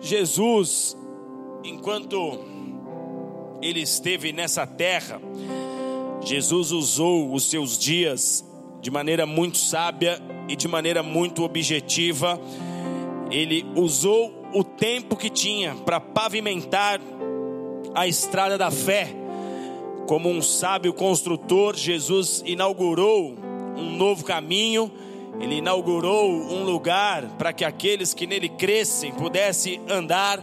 Jesus, enquanto ele esteve nessa terra, Jesus usou os seus dias de maneira muito sábia e de maneira muito objetiva. Ele usou o tempo que tinha para pavimentar a estrada da fé. Como um sábio construtor, Jesus inaugurou um novo caminho, ele inaugurou um lugar para que aqueles que nele crescem pudessem andar.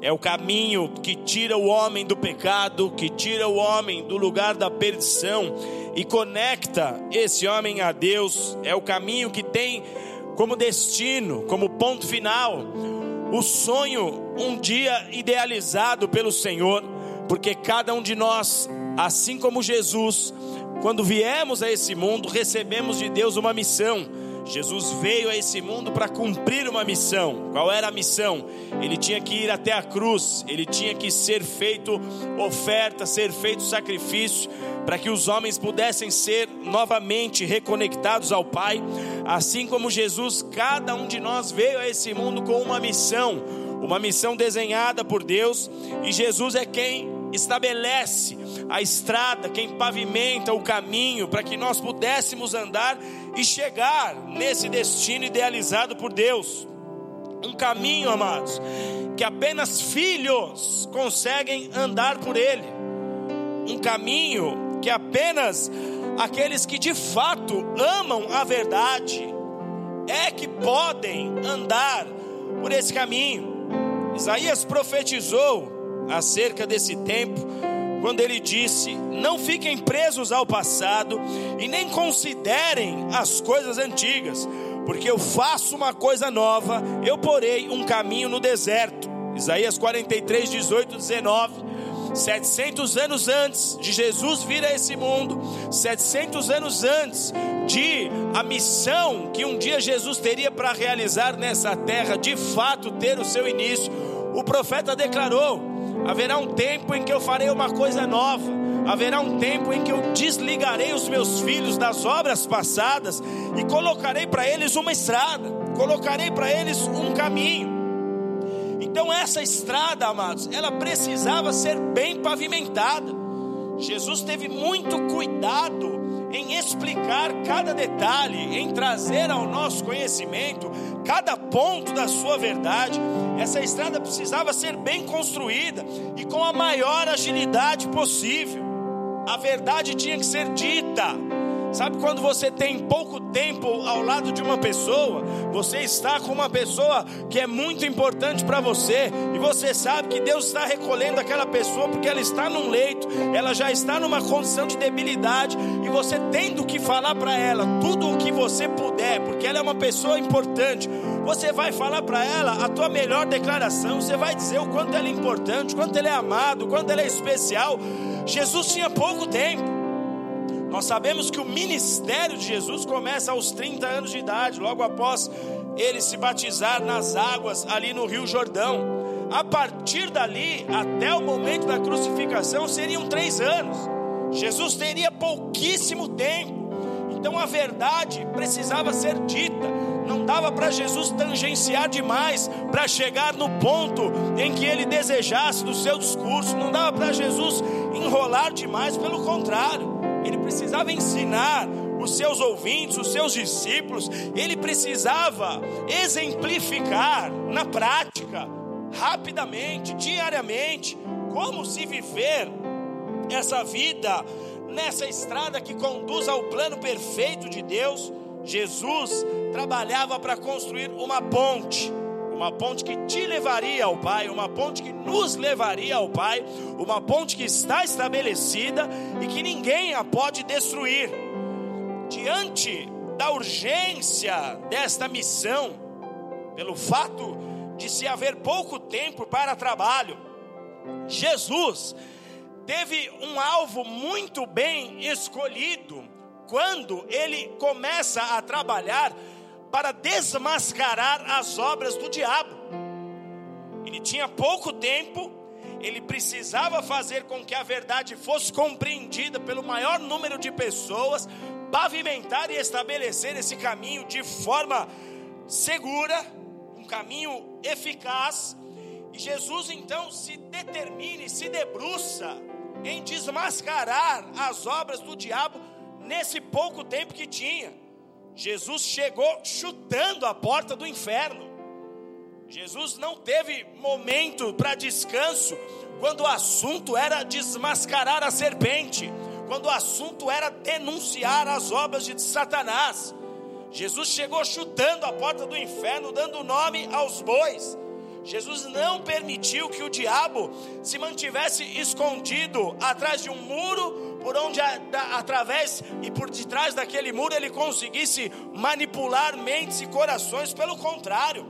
É o caminho que tira o homem do pecado, que tira o homem do lugar da perdição e conecta esse homem a Deus. É o caminho que tem como destino, como ponto final, o sonho um dia idealizado pelo Senhor, porque cada um de nós, assim como Jesus, quando viemos a esse mundo, recebemos de Deus uma missão Jesus veio a esse mundo para cumprir uma missão. Qual era a missão? Ele tinha que ir até a cruz, ele tinha que ser feito oferta, ser feito sacrifício, para que os homens pudessem ser novamente reconectados ao Pai. Assim como Jesus, cada um de nós veio a esse mundo com uma missão, uma missão desenhada por Deus, e Jesus é quem estabelece a estrada, quem pavimenta o caminho para que nós pudéssemos andar e chegar nesse destino idealizado por Deus. Um caminho, amados, que apenas filhos conseguem andar por ele. Um caminho que apenas aqueles que de fato amam a verdade é que podem andar por esse caminho. Isaías profetizou acerca desse tempo, quando ele disse: Não fiquem presos ao passado e nem considerem as coisas antigas, porque eu faço uma coisa nova, eu porei um caminho no deserto. Isaías 43, 18, 19. 700 anos antes de Jesus vir a esse mundo, 700 anos antes de a missão que um dia Jesus teria para realizar nessa terra, de fato ter o seu início, o profeta declarou: Haverá um tempo em que eu farei uma coisa nova. Haverá um tempo em que eu desligarei os meus filhos das obras passadas e colocarei para eles uma estrada, colocarei para eles um caminho. Então, essa estrada, amados, ela precisava ser bem pavimentada. Jesus teve muito cuidado em explicar cada detalhe, em trazer ao nosso conhecimento cada ponto da sua verdade. Essa estrada precisava ser bem construída e com a maior agilidade possível. A verdade tinha que ser dita Sabe quando você tem pouco tempo ao lado de uma pessoa, você está com uma pessoa que é muito importante para você, e você sabe que Deus está recolhendo aquela pessoa porque ela está num leito, ela já está numa condição de debilidade, e você tem do que falar para ela tudo o que você puder, porque ela é uma pessoa importante. Você vai falar para ela a tua melhor declaração, você vai dizer o quanto ela é importante, o quanto ela é amado, o quanto ela é especial. Jesus tinha pouco tempo. Nós sabemos que o ministério de Jesus começa aos 30 anos de idade, logo após ele se batizar nas águas ali no Rio Jordão. A partir dali, até o momento da crucificação, seriam três anos. Jesus teria pouquíssimo tempo. Então a verdade precisava ser dita. Não dava para Jesus tangenciar demais para chegar no ponto em que ele desejasse do seu discurso. Não dava para Jesus enrolar demais, pelo contrário ele precisava ensinar os seus ouvintes, os seus discípulos, ele precisava exemplificar na prática, rapidamente, diariamente, como se viver essa vida nessa estrada que conduz ao plano perfeito de Deus. Jesus trabalhava para construir uma ponte uma ponte que te levaria ao Pai, uma ponte que nos levaria ao Pai, uma ponte que está estabelecida e que ninguém a pode destruir. Diante da urgência desta missão, pelo fato de se haver pouco tempo para trabalho, Jesus teve um alvo muito bem escolhido quando ele começa a trabalhar para desmascarar as obras do diabo. Ele tinha pouco tempo, ele precisava fazer com que a verdade fosse compreendida pelo maior número de pessoas, pavimentar e estabelecer esse caminho de forma segura, um caminho eficaz, E Jesus então se determina e se debruça em desmascarar as obras do diabo nesse pouco tempo que tinha. Jesus chegou chutando a porta do inferno. Jesus não teve momento para descanso quando o assunto era desmascarar a serpente, quando o assunto era denunciar as obras de Satanás. Jesus chegou chutando a porta do inferno, dando nome aos bois. Jesus não permitiu que o diabo se mantivesse escondido atrás de um muro, por onde através e por detrás daquele muro ele conseguisse manipular mentes e corações. Pelo contrário,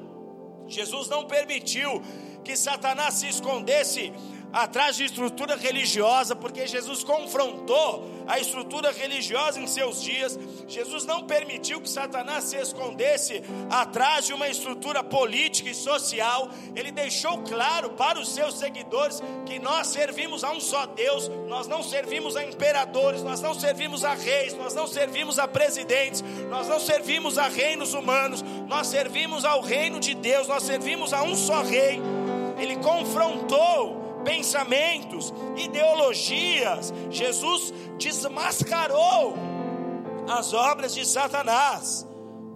Jesus não permitiu que Satanás se escondesse atrás de estrutura religiosa, porque Jesus confrontou a estrutura religiosa em seus dias. Jesus não permitiu que Satanás se escondesse atrás de uma estrutura política e social. Ele deixou claro para os seus seguidores que nós servimos a um só Deus, nós não servimos a imperadores, nós não servimos a reis, nós não servimos a presidentes, nós não servimos a reinos humanos, nós servimos ao reino de Deus, nós servimos a um só rei. Ele confrontou pensamentos, ideologias. Jesus desmascarou as obras de Satanás.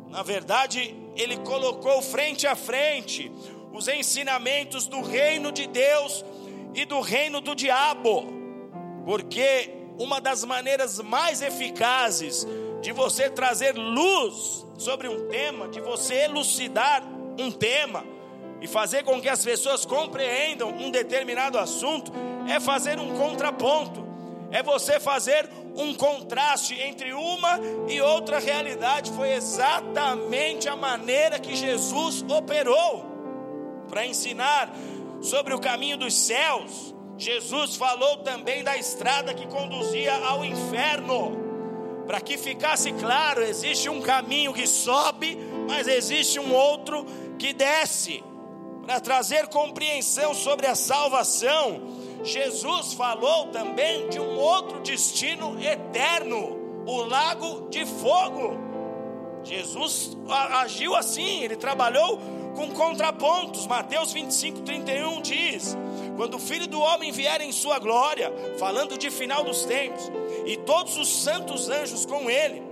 Na verdade, ele colocou frente a frente os ensinamentos do reino de Deus e do reino do diabo, porque uma das maneiras mais eficazes de você trazer luz sobre um tema, de você elucidar um tema, e fazer com que as pessoas compreendam um determinado assunto é fazer um contraponto, é você fazer um contraste entre uma e outra realidade. Foi exatamente a maneira que Jesus operou para ensinar sobre o caminho dos céus. Jesus falou também da estrada que conduzia ao inferno. Para que ficasse claro, existe um caminho que sobe, mas existe um outro que desce para trazer compreensão sobre a salvação, Jesus falou também de um outro destino eterno, o lago de fogo. Jesus agiu assim, ele trabalhou com contrapontos. Mateus 25, 31 diz: Quando o filho do homem vier em sua glória, falando de final dos tempos, e todos os santos anjos com ele,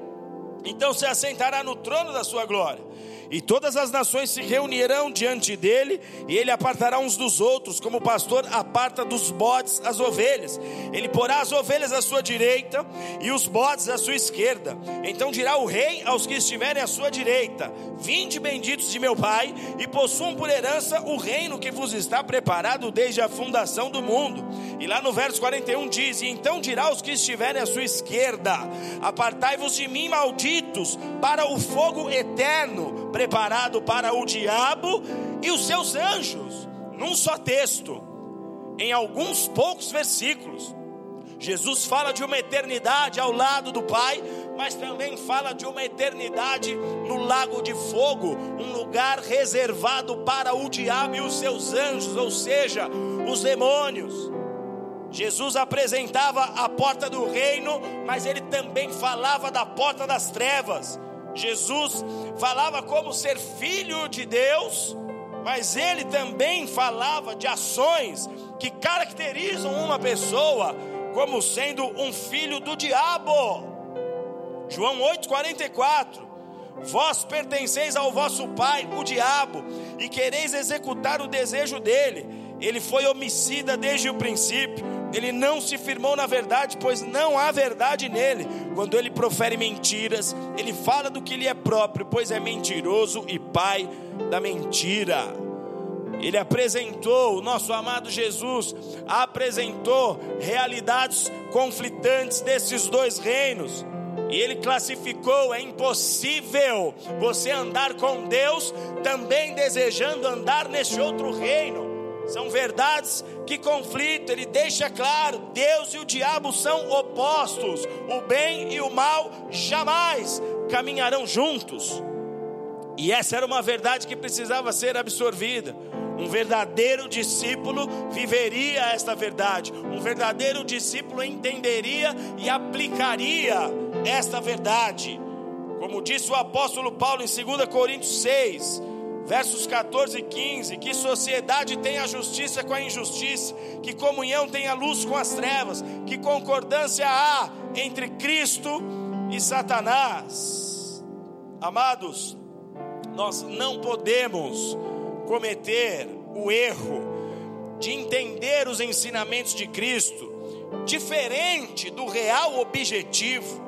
então se assentará no trono da sua glória e todas as nações se reunirão diante dele, e ele apartará uns dos outros, como o pastor aparta dos bodes as ovelhas. Ele porá as ovelhas à sua direita e os bodes à sua esquerda. Então dirá o rei aos que estiverem à sua direita: Vinde benditos de meu Pai, e possuam por herança o reino que vos está preparado desde a fundação do mundo. E lá no verso 41 diz: E então dirá aos que estiverem à sua esquerda: Apartai-vos de mim, malditos, para o fogo eterno preparado para o diabo e os seus anjos, num só texto, em alguns poucos versículos. Jesus fala de uma eternidade ao lado do Pai, mas também fala de uma eternidade no lago de fogo, um lugar reservado para o diabo e os seus anjos, ou seja, os demônios. Jesus apresentava a porta do reino, mas ele também falava da porta das trevas. Jesus falava como ser filho de Deus, mas ele também falava de ações que caracterizam uma pessoa como sendo um filho do diabo. João 8:44 Vós pertenceis ao vosso pai, o diabo, e quereis executar o desejo dele. Ele foi homicida desde o princípio ele não se firmou na verdade, pois não há verdade nele. Quando ele profere mentiras, ele fala do que lhe é próprio, pois é mentiroso e pai da mentira. Ele apresentou, o nosso amado Jesus apresentou realidades conflitantes desses dois reinos. E ele classificou: é impossível você andar com Deus também desejando andar nesse outro reino. São verdades que conflitam. Ele deixa claro: Deus e o diabo são opostos. O bem e o mal jamais caminharão juntos. E essa era uma verdade que precisava ser absorvida. Um verdadeiro discípulo viveria esta verdade. Um verdadeiro discípulo entenderia e aplicaria esta verdade. Como disse o apóstolo Paulo em 2 Coríntios 6, Versos 14 e 15: Que sociedade tem a justiça com a injustiça, que comunhão tem a luz com as trevas, que concordância há entre Cristo e Satanás. Amados, nós não podemos cometer o erro de entender os ensinamentos de Cristo diferente do real objetivo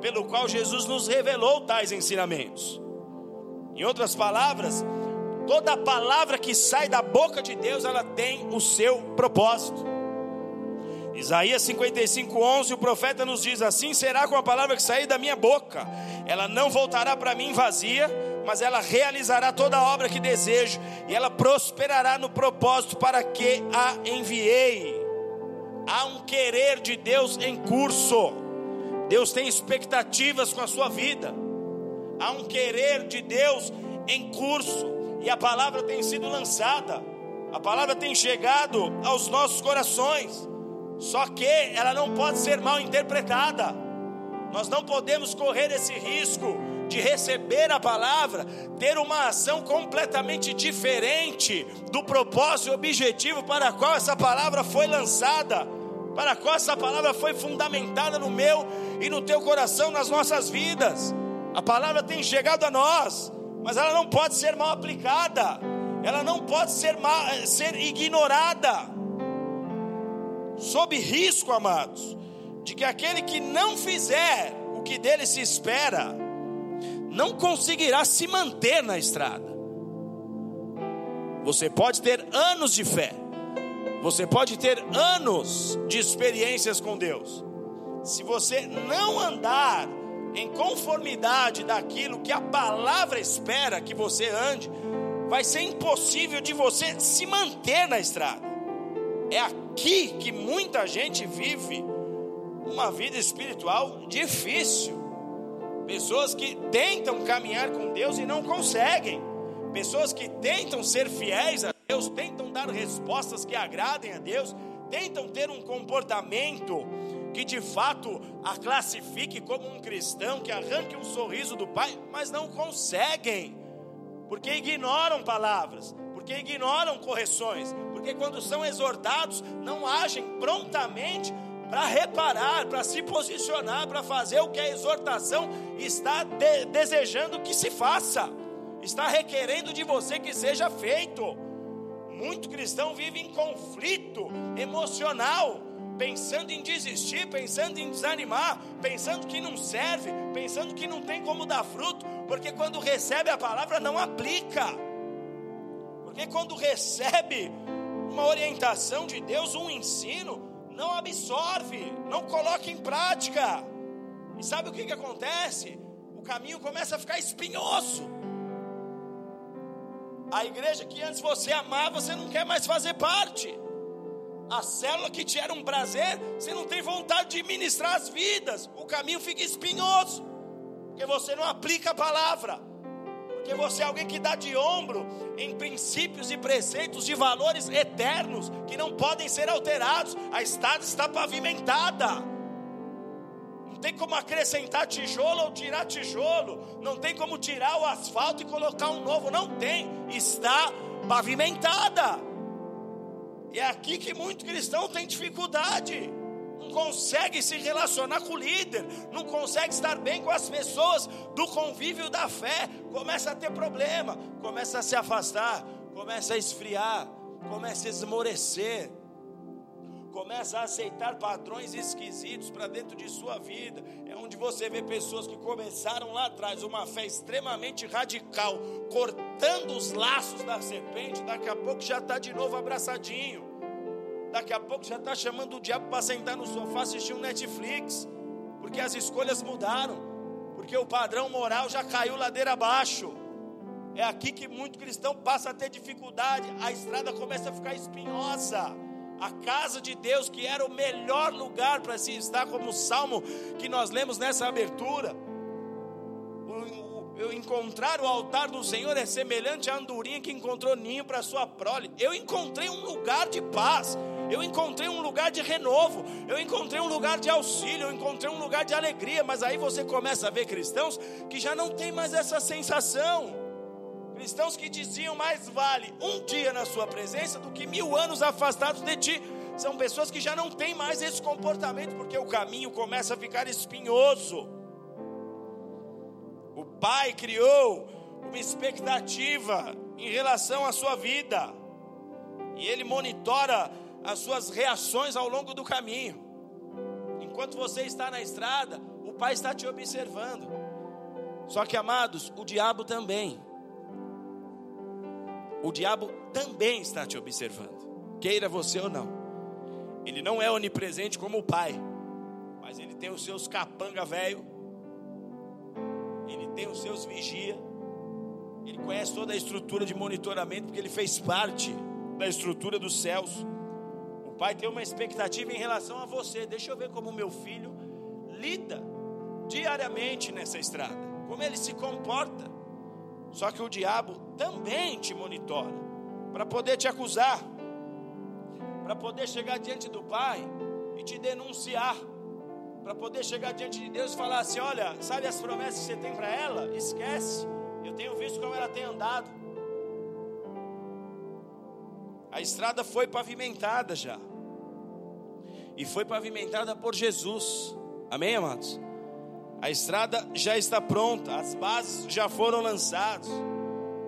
pelo qual Jesus nos revelou tais ensinamentos. Em outras palavras, toda palavra que sai da boca de Deus, ela tem o seu propósito. Isaías 55, 11, o profeta nos diz: Assim será com a palavra que sair da minha boca, ela não voltará para mim vazia, mas ela realizará toda a obra que desejo, e ela prosperará no propósito para que a enviei. Há um querer de Deus em curso, Deus tem expectativas com a sua vida, há um querer de Deus em curso, e a palavra tem sido lançada, a palavra tem chegado aos nossos corações, só que ela não pode ser mal interpretada, nós não podemos correr esse risco de receber a palavra, ter uma ação completamente diferente do propósito e objetivo para a qual essa palavra foi lançada, para a qual essa palavra foi fundamentada no meu e no teu coração, nas nossas vidas. A palavra tem chegado a nós, mas ela não pode ser mal aplicada, ela não pode ser, mal, ser ignorada, sob risco, amados, de que aquele que não fizer o que dele se espera, não conseguirá se manter na estrada. Você pode ter anos de fé, você pode ter anos de experiências com Deus. Se você não andar em conformidade daquilo que a palavra espera que você ande, vai ser impossível de você se manter na estrada. É aqui que muita gente vive uma vida espiritual difícil. Pessoas que tentam caminhar com Deus e não conseguem. Pessoas que tentam ser fiéis a Deus, tentam dar respostas que agradem a Deus, tentam ter um comportamento que de fato a classifique como um cristão, que arranque um sorriso do Pai, mas não conseguem, porque ignoram palavras, porque ignoram correções, porque quando são exortados não agem prontamente para reparar, para se posicionar, para fazer o que a exortação está de, desejando que se faça, está requerendo de você que seja feito. Muito cristão vive em conflito emocional, pensando em desistir, pensando em desanimar, pensando que não serve, pensando que não tem como dar fruto, porque quando recebe a palavra não aplica, porque quando recebe uma orientação de Deus, um ensino, não absorve, não coloca em prática. E sabe o que, que acontece? O caminho começa a ficar espinhoso. A igreja que antes você amava, você não quer mais fazer parte. A célula que te era um prazer, você não tem vontade de ministrar as vidas. O caminho fica espinhoso, porque você não aplica a palavra porque você é alguém que dá de ombro em princípios e preceitos de valores eternos que não podem ser alterados. A estrada está pavimentada. Não tem como acrescentar tijolo ou tirar tijolo. Não tem como tirar o asfalto e colocar um novo. Não tem. Está pavimentada. E é aqui que muito cristão tem dificuldade. Não consegue se relacionar com o líder, não consegue estar bem com as pessoas do convívio da fé, começa a ter problema, começa a se afastar, começa a esfriar, começa a esmorecer, começa a aceitar padrões esquisitos para dentro de sua vida. É onde você vê pessoas que começaram lá atrás uma fé extremamente radical, cortando os laços da serpente, daqui a pouco já está de novo abraçadinho daqui a pouco já está chamando o diabo para sentar no sofá assistir um Netflix, porque as escolhas mudaram, porque o padrão moral já caiu ladeira abaixo. É aqui que muito cristão passa a ter dificuldade, a estrada começa a ficar espinhosa. A casa de Deus, que era o melhor lugar para se estar, como o salmo que nós lemos nessa abertura. Eu encontrar o altar do Senhor é semelhante à andorinha que encontrou ninho para sua prole. Eu encontrei um lugar de paz eu encontrei um lugar de renovo, eu encontrei um lugar de auxílio, eu encontrei um lugar de alegria, mas aí você começa a ver cristãos que já não tem mais essa sensação. Cristãos que diziam mais vale um dia na sua presença do que mil anos afastados de ti. São pessoas que já não têm mais esse comportamento, porque o caminho começa a ficar espinhoso. O Pai criou uma expectativa em relação à sua vida, e Ele monitora as suas reações ao longo do caminho. Enquanto você está na estrada, o Pai está te observando. Só que, amados, o diabo também. O diabo também está te observando, queira você ou não. Ele não é onipresente como o pai, mas ele tem os seus capanga velho, ele tem os seus vigia, ele conhece toda a estrutura de monitoramento, porque ele fez parte da estrutura dos céus. O pai tem uma expectativa em relação a você. Deixa eu ver como meu filho lida diariamente nessa estrada, como ele se comporta. Só que o diabo também te monitora para poder te acusar, para poder chegar diante do Pai e te denunciar, para poder chegar diante de Deus e falar assim: olha, sabe as promessas que você tem para ela? Esquece, eu tenho visto como ela tem andado. A estrada foi pavimentada já, e foi pavimentada por Jesus, amém, amados? A estrada já está pronta, as bases já foram lançadas,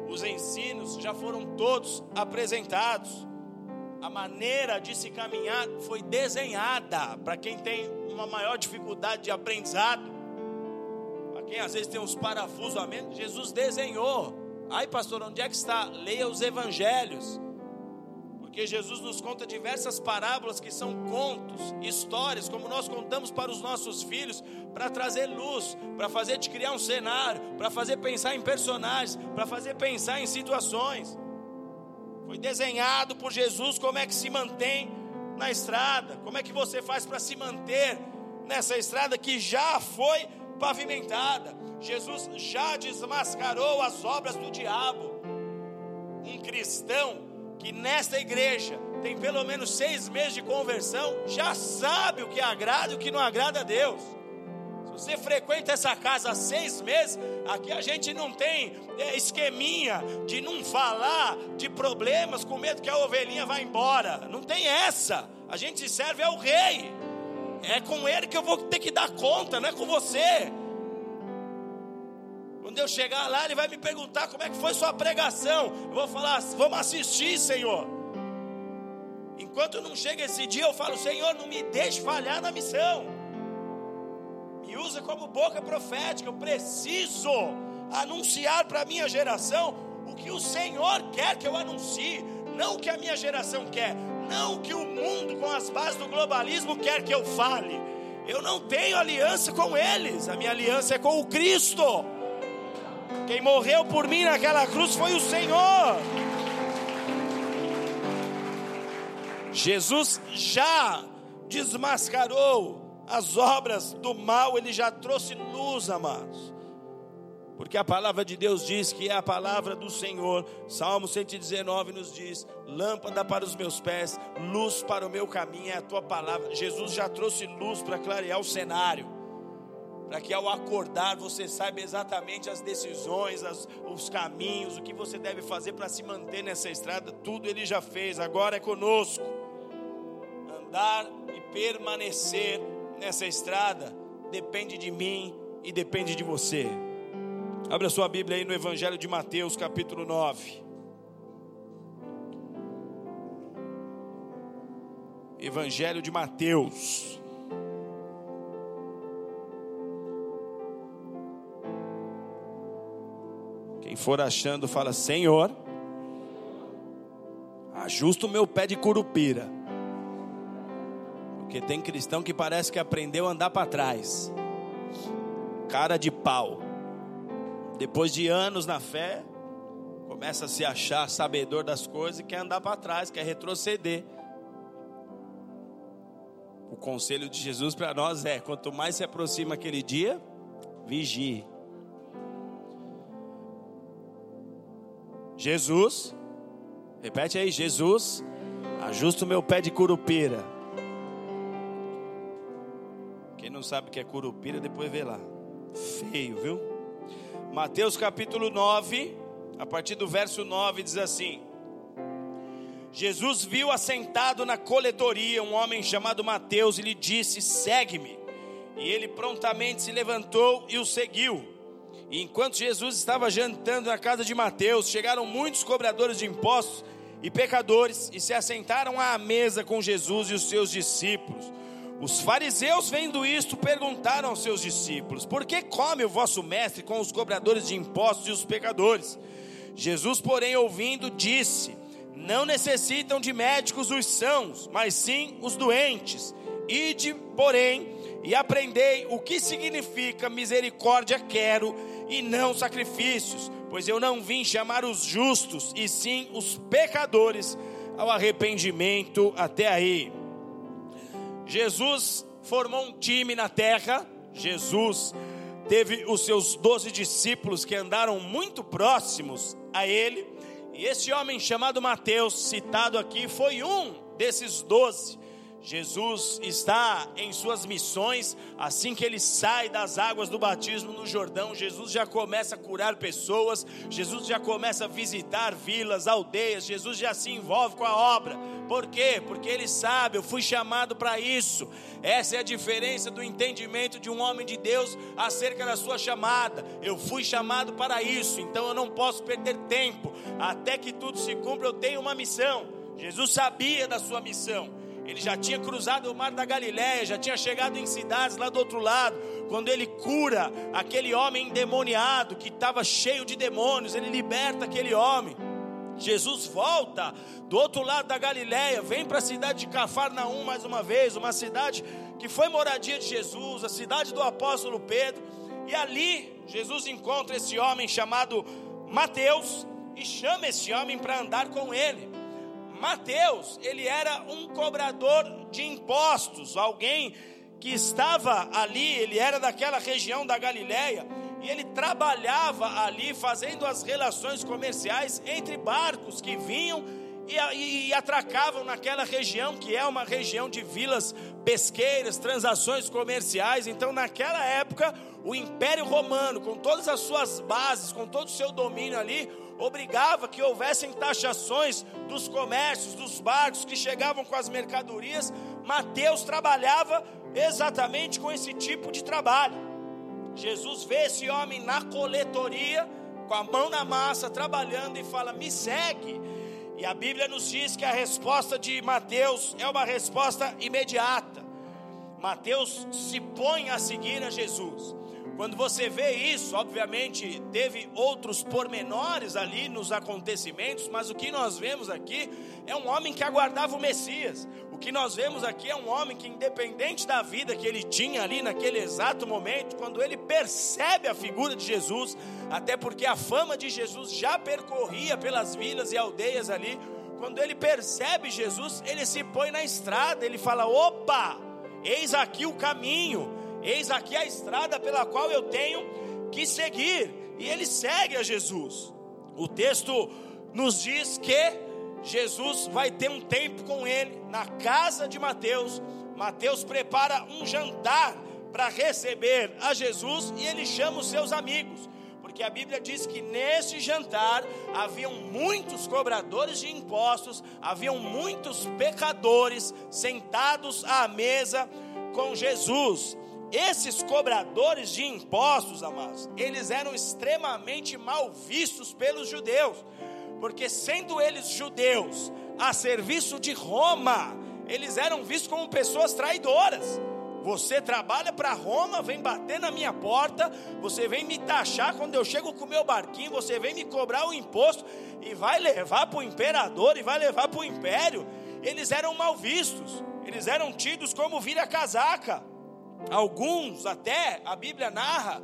os ensinos já foram todos apresentados. A maneira de se caminhar foi desenhada para quem tem uma maior dificuldade de aprendizado. Para quem às vezes tem uns parafusos a menos, Jesus desenhou. Ai, pastor, onde é que está? Leia os evangelhos. Porque Jesus nos conta diversas parábolas que são contos, histórias, como nós contamos para os nossos filhos, para trazer luz, para fazer te criar um cenário, para fazer pensar em personagens, para fazer pensar em situações. Foi desenhado por Jesus como é que se mantém na estrada, como é que você faz para se manter nessa estrada que já foi pavimentada. Jesus já desmascarou as obras do diabo. Um cristão que nesta igreja tem pelo menos seis meses de conversão, já sabe o que agrada e o que não agrada a Deus. Se você frequenta essa casa há seis meses, aqui a gente não tem é, esqueminha de não falar de problemas com medo que a ovelhinha vá embora. Não tem essa. A gente serve ao rei. É com ele que eu vou ter que dar conta, não é com você. Quando eu chegar lá, ele vai me perguntar como é que foi sua pregação. Eu vou falar, vamos assistir, Senhor. Enquanto não chega esse dia, eu falo, Senhor, não me deixe falhar na missão. Me usa como boca profética. Eu preciso anunciar para a minha geração o que o Senhor quer que eu anuncie, não o que a minha geração quer, não o que o mundo com as bases do globalismo quer que eu fale. Eu não tenho aliança com eles, a minha aliança é com o Cristo. Quem morreu por mim naquela cruz foi o Senhor. Jesus já desmascarou as obras do mal, ele já trouxe luz, amados. Porque a palavra de Deus diz que é a palavra do Senhor. Salmo 119 nos diz: lâmpada para os meus pés, luz para o meu caminho, é a tua palavra. Jesus já trouxe luz para clarear o cenário para que ao acordar você saiba exatamente as decisões, as, os caminhos, o que você deve fazer para se manter nessa estrada. Tudo ele já fez, agora é conosco. Andar e permanecer nessa estrada depende de mim e depende de você. Abra sua Bíblia aí no Evangelho de Mateus, capítulo 9. Evangelho de Mateus. Quem for achando, fala: Senhor, ajusta o meu pé de curupira. Porque tem cristão que parece que aprendeu a andar para trás, cara de pau. Depois de anos na fé, começa a se achar sabedor das coisas e quer andar para trás, quer retroceder. O conselho de Jesus para nós é: quanto mais se aproxima aquele dia, vigie. Jesus, repete aí, Jesus, ajusta o meu pé de curupira. Quem não sabe o que é curupira, depois vê lá. Feio, viu? Mateus capítulo 9, a partir do verso 9, diz assim: Jesus viu assentado na coletoria um homem chamado Mateus e lhe disse: Segue-me. E ele prontamente se levantou e o seguiu. E enquanto Jesus estava jantando na casa de Mateus, chegaram muitos cobradores de impostos e pecadores e se assentaram à mesa com Jesus e os seus discípulos. Os fariseus, vendo isto, perguntaram aos seus discípulos: Por que come o vosso mestre com os cobradores de impostos e os pecadores? Jesus, porém, ouvindo, disse: Não necessitam de médicos os sãos, mas sim os doentes. Ide, porém, e aprendei o que significa misericórdia quero e não sacrifícios, pois eu não vim chamar os justos, e sim os pecadores ao arrependimento. Até aí. Jesus formou um time na terra, Jesus teve os seus doze discípulos que andaram muito próximos a ele, e esse homem chamado Mateus, citado aqui, foi um desses doze. Jesus está em suas missões, assim que ele sai das águas do batismo no Jordão, Jesus já começa a curar pessoas, Jesus já começa a visitar vilas, aldeias, Jesus já se envolve com a obra. Por quê? Porque ele sabe, eu fui chamado para isso. Essa é a diferença do entendimento de um homem de Deus acerca da sua chamada. Eu fui chamado para isso, então eu não posso perder tempo. Até que tudo se cumpra, eu tenho uma missão. Jesus sabia da sua missão. Ele já tinha cruzado o mar da Galiléia, já tinha chegado em cidades lá do outro lado. Quando ele cura aquele homem endemoniado que estava cheio de demônios, ele liberta aquele homem. Jesus volta do outro lado da Galiléia, vem para a cidade de Cafarnaum mais uma vez, uma cidade que foi moradia de Jesus, a cidade do apóstolo Pedro. E ali Jesus encontra esse homem chamado Mateus e chama esse homem para andar com ele. Mateus, ele era um cobrador de impostos, alguém que estava ali, ele era daquela região da Galiléia e ele trabalhava ali fazendo as relações comerciais entre barcos que vinham e, e, e, atracavam naquela região, que é uma região de vilas pesqueiras, transações comerciais. Então, naquela época, o Império Romano, com todas as suas bases, com todo o seu domínio ali, obrigava que houvessem taxações dos comércios, dos barcos que chegavam com as mercadorias. Mateus trabalhava exatamente com esse tipo de trabalho. Jesus vê esse homem na coletoria, com a mão na massa, trabalhando e fala: Me segue. E a Bíblia nos diz que a resposta de Mateus é uma resposta imediata. Mateus se põe a seguir a Jesus. Quando você vê isso, obviamente teve outros pormenores ali nos acontecimentos, mas o que nós vemos aqui é um homem que aguardava o Messias. O que nós vemos aqui é um homem que, independente da vida que ele tinha ali naquele exato momento, quando ele percebe a figura de Jesus, até porque a fama de Jesus já percorria pelas vilas e aldeias ali, quando ele percebe Jesus, ele se põe na estrada, ele fala: opa, eis aqui o caminho Eis aqui a estrada pela qual eu tenho que seguir. E ele segue a Jesus. O texto nos diz que Jesus vai ter um tempo com ele na casa de Mateus. Mateus prepara um jantar para receber a Jesus e ele chama os seus amigos. Porque a Bíblia diz que nesse jantar haviam muitos cobradores de impostos, haviam muitos pecadores sentados à mesa com Jesus. Esses cobradores de impostos, amados, eles eram extremamente mal vistos pelos judeus, porque sendo eles judeus a serviço de Roma, eles eram vistos como pessoas traidoras. Você trabalha para Roma, vem bater na minha porta, você vem me taxar quando eu chego com o meu barquinho, você vem me cobrar o imposto e vai levar para o imperador e vai levar para o império. Eles eram mal vistos, eles eram tidos como vira-casaca. Alguns até a Bíblia narra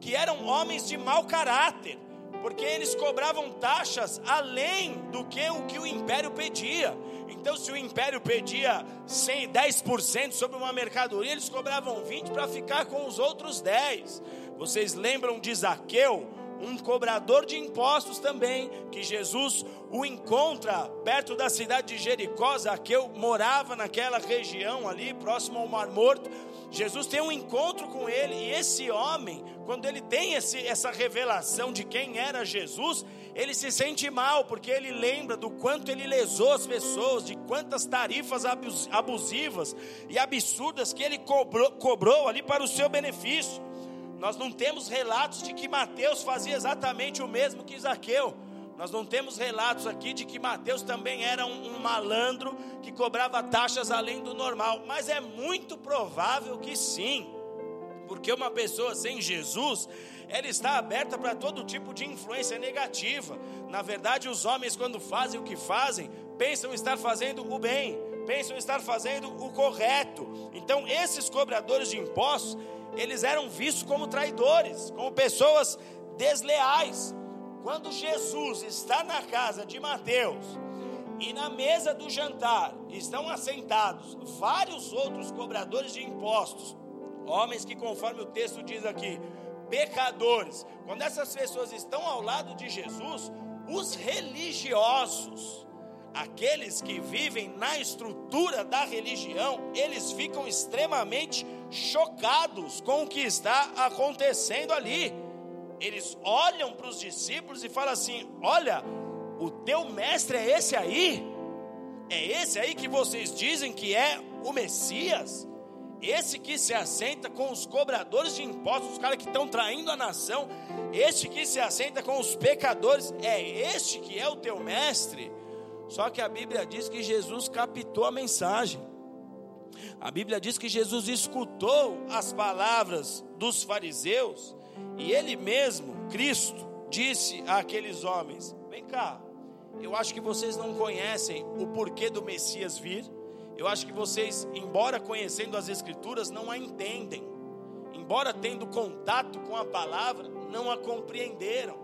que eram homens de mau caráter, porque eles cobravam taxas além do que o que o império pedia. Então, se o império pedia 100, 10% sobre uma mercadoria, eles cobravam 20 para ficar com os outros 10. Vocês lembram de Zaqueu, um cobrador de impostos também, que Jesus o encontra perto da cidade de Jericó. Zaqueu morava naquela região ali, próximo ao Mar Morto Jesus tem um encontro com ele, e esse homem, quando ele tem esse, essa revelação de quem era Jesus, ele se sente mal, porque ele lembra do quanto ele lesou as pessoas, de quantas tarifas abusivas e absurdas que ele cobrou, cobrou ali para o seu benefício. Nós não temos relatos de que Mateus fazia exatamente o mesmo que Zaqueu. Nós não temos relatos aqui de que Mateus também era um, um, malandro que cobrava taxas além do normal, mas é muito provável que sim, porque uma pessoa sem Jesus, ela está aberta para todo tipo de influência negativa. Na verdade, os homens, quando fazem o que fazem, pensam estar fazendo o bem, pensam estar fazendo o correto. Então, esses cobradores de impostos, eles eram vistos como traidores, como pessoas desleais. Quando Jesus está na casa de Mateus e na mesa do jantar estão assentados vários outros cobradores de impostos, homens que, conforme o texto diz aqui, pecadores. Quando essas pessoas estão ao lado de Jesus, os religiosos, aqueles que vivem na estrutura da religião, eles ficam extremamente chocados com o que está acontecendo ali. Eles olham para os discípulos e falam assim: Olha, o teu mestre é esse aí? É esse aí que vocês dizem que é o Messias? Esse que se assenta com os cobradores de impostos, os caras que estão traindo a nação, este que se assenta com os pecadores, é este que é o teu mestre. Só que a Bíblia diz que Jesus captou a mensagem. A Bíblia diz que Jesus escutou as palavras dos fariseus e ele mesmo, Cristo, disse àqueles homens: Vem cá, eu acho que vocês não conhecem o porquê do Messias vir. Eu acho que vocês, embora conhecendo as Escrituras, não a entendem. Embora tendo contato com a palavra, não a compreenderam.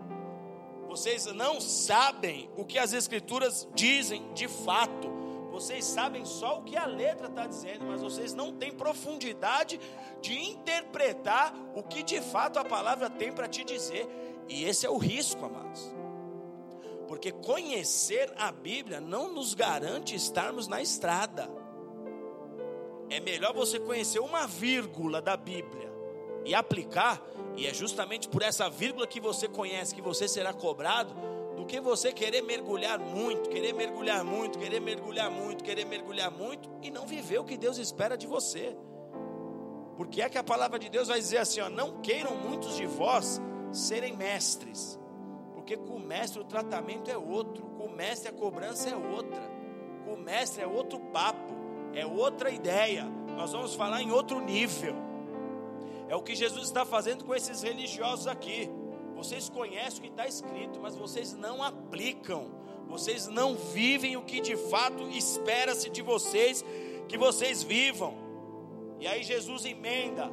Vocês não sabem o que as Escrituras dizem de fato. Vocês sabem só o que a letra está dizendo, mas vocês não têm profundidade de interpretar o que de fato a palavra tem para te dizer. E esse é o risco, amados. Porque conhecer a Bíblia não nos garante estarmos na estrada. É melhor você conhecer uma vírgula da Bíblia e aplicar, e é justamente por essa vírgula que você conhece que você será cobrado, do que você querer mergulhar muito, querer mergulhar muito, querer mergulhar muito, querer mergulhar muito e não viver o que Deus espera de você. Porque é que a palavra de Deus vai dizer assim: ó, não queiram muitos de vós serem mestres, porque com o mestre o tratamento é outro, com o mestre a cobrança é outra, com o mestre é outro papo é outra ideia. Nós vamos falar em outro nível. É o que Jesus está fazendo com esses religiosos aqui. Vocês conhecem o que está escrito, mas vocês não aplicam. Vocês não vivem o que de fato espera-se de vocês que vocês vivam. E aí Jesus emenda: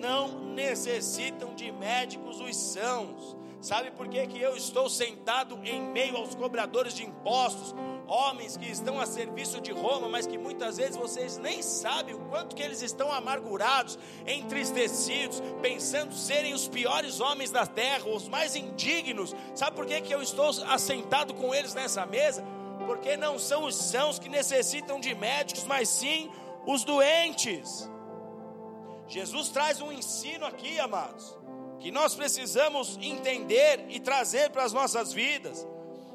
não necessitam de médicos os sãos. Sabe por que, que eu estou sentado em meio aos cobradores de impostos? homens que estão a serviço de Roma, mas que muitas vezes vocês nem sabem o quanto que eles estão amargurados, entristecidos, pensando serem os piores homens da terra, os mais indignos. Sabe por que, que eu estou assentado com eles nessa mesa? Porque não são os sãos que necessitam de médicos, mas sim os doentes. Jesus traz um ensino aqui, amados, que nós precisamos entender e trazer para as nossas vidas.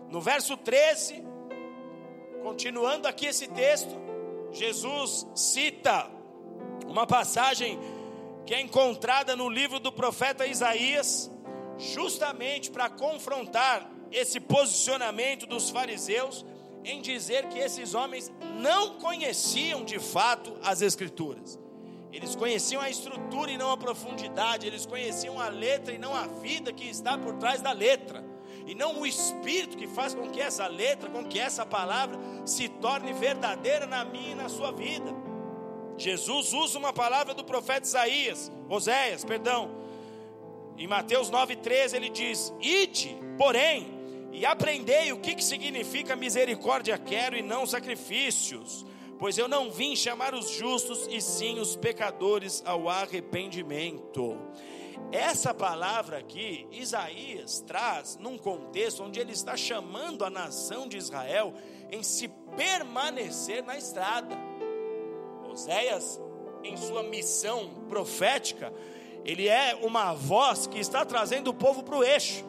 No verso 13, Continuando aqui esse texto, Jesus cita uma passagem que é encontrada no livro do profeta Isaías, justamente para confrontar esse posicionamento dos fariseus em dizer que esses homens não conheciam de fato as Escrituras. Eles conheciam a estrutura e não a profundidade, eles conheciam a letra e não a vida que está por trás da letra e não o Espírito que faz com que essa letra, com que essa palavra se torne verdadeira na minha e na sua vida. Jesus usa uma palavra do profeta Isaías, Oséias, perdão. Em Mateus 9,13 ele diz: Ide, porém, e aprendei o que, que significa misericórdia quero e não sacrifícios, pois eu não vim chamar os justos e sim os pecadores ao arrependimento. Essa palavra aqui, Isaías traz num contexto onde ele está chamando a nação de Israel em se permanecer na estrada. Oséias, em sua missão profética, ele é uma voz que está trazendo o povo para o eixo.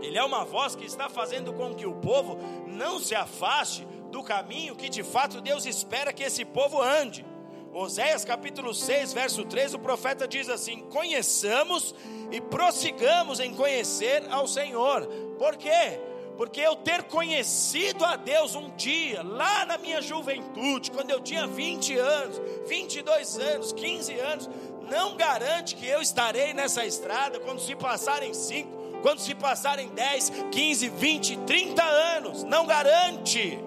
Ele é uma voz que está fazendo com que o povo não se afaste do caminho que de fato Deus espera que esse povo ande. Oséias capítulo 6, verso 3, o profeta diz assim: Conheçamos e prossigamos em conhecer ao Senhor. Por quê? Porque eu ter conhecido a Deus um dia, lá na minha juventude, quando eu tinha 20 anos, 22 anos, 15 anos, não garante que eu estarei nessa estrada quando se passarem 5, quando se passarem 10, 15, 20, 30 anos. Não garante.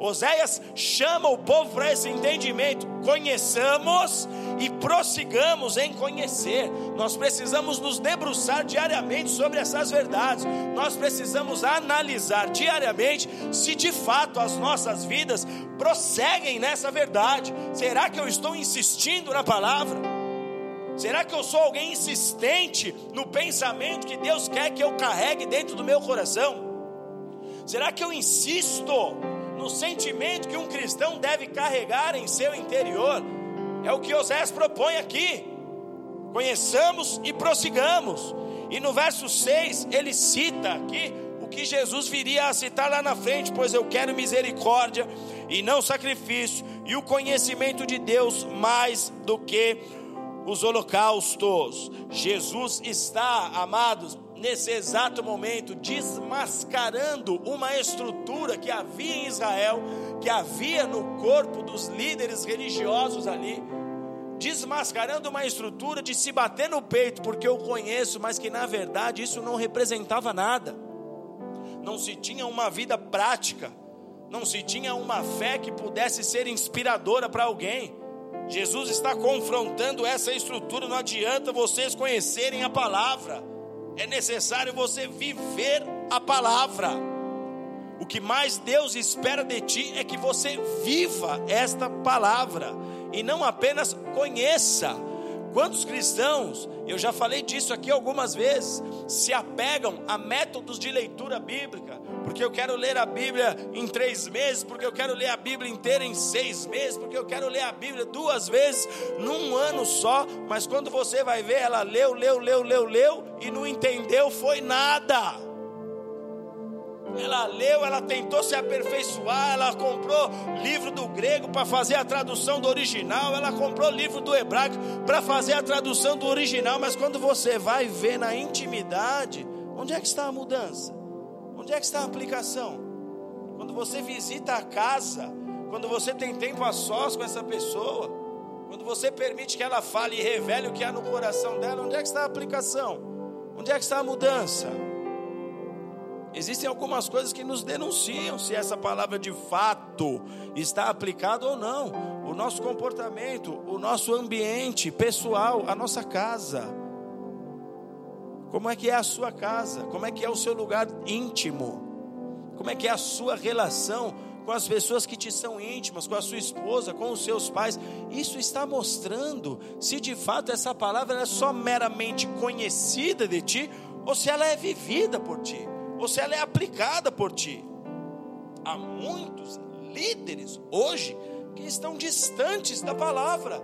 Oséias chama o povo para esse entendimento. Conheçamos e prossigamos em conhecer. Nós precisamos nos debruçar diariamente sobre essas verdades. Nós precisamos analisar diariamente se de fato as nossas vidas prosseguem nessa verdade. Será que eu estou insistindo na palavra? Será que eu sou alguém insistente no pensamento que Deus quer que eu carregue dentro do meu coração? Será que eu insisto no sentimento que um cristão deve carregar em seu interior. É o que Osés propõe aqui. Conheçamos e prossigamos. E no verso 6, ele cita aqui o que Jesus viria a citar lá na frente: Pois eu quero misericórdia e não sacrifício, e o conhecimento de Deus mais do que os holocaustos. Jesus está, amados, nesse exato momento, desmascarando uma estrutura que havia em Israel, que havia no corpo dos líderes religiosos ali, desmascarando uma estrutura de se bater no peito, porque eu conheço, mas que na verdade isso não representava nada, não se tinha uma vida prática, não se tinha uma fé que pudesse ser inspiradora para alguém. Jesus está confrontando essa estrutura, não adianta vocês conhecerem a palavra é necessário você viver a palavra. O que mais Deus espera de ti é que você viva esta palavra e não apenas conheça. Quantos cristãos, eu já falei disso aqui algumas vezes, se apegam a métodos de leitura bíblica, porque eu quero ler a Bíblia em três meses, porque eu quero ler a Bíblia inteira em seis meses, porque eu quero ler a Bíblia duas vezes num ano só, mas quando você vai ver, ela leu, leu, leu, leu, leu e não entendeu foi nada. Ela leu, ela tentou se aperfeiçoar, ela comprou livro do grego para fazer a tradução do original, ela comprou livro do hebraico para fazer a tradução do original, mas quando você vai ver na intimidade, onde é que está a mudança? Onde é que está a aplicação? Quando você visita a casa, quando você tem tempo a sós com essa pessoa, quando você permite que ela fale e revele o que há no coração dela, onde é que está a aplicação? Onde é que está a mudança? Existem algumas coisas que nos denunciam se essa palavra de fato está aplicada ou não. O nosso comportamento, o nosso ambiente pessoal, a nossa casa. Como é que é a sua casa? Como é que é o seu lugar íntimo? Como é que é a sua relação com as pessoas que te são íntimas, com a sua esposa, com os seus pais? Isso está mostrando se de fato essa palavra é só meramente conhecida de ti ou se ela é vivida por ti ou se ela é aplicada por ti. Há muitos líderes hoje que estão distantes da palavra.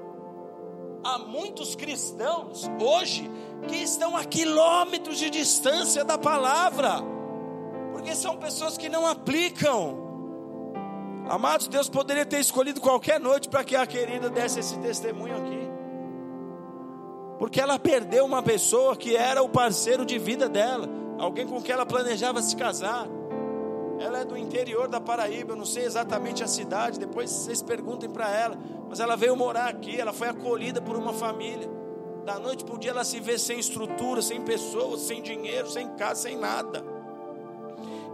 Há muitos cristãos hoje que estão a quilômetros de distância da palavra, porque são pessoas que não aplicam. Amados, Deus poderia ter escolhido qualquer noite para que a querida desse esse testemunho aqui, porque ela perdeu uma pessoa que era o parceiro de vida dela alguém com quem ela planejava se casar. Ela é do interior da Paraíba, eu não sei exatamente a cidade, depois vocês perguntem para ela. Mas ela veio morar aqui, ela foi acolhida por uma família. Da noite para o dia ela se vê sem estrutura, sem pessoas, sem dinheiro, sem casa, sem nada.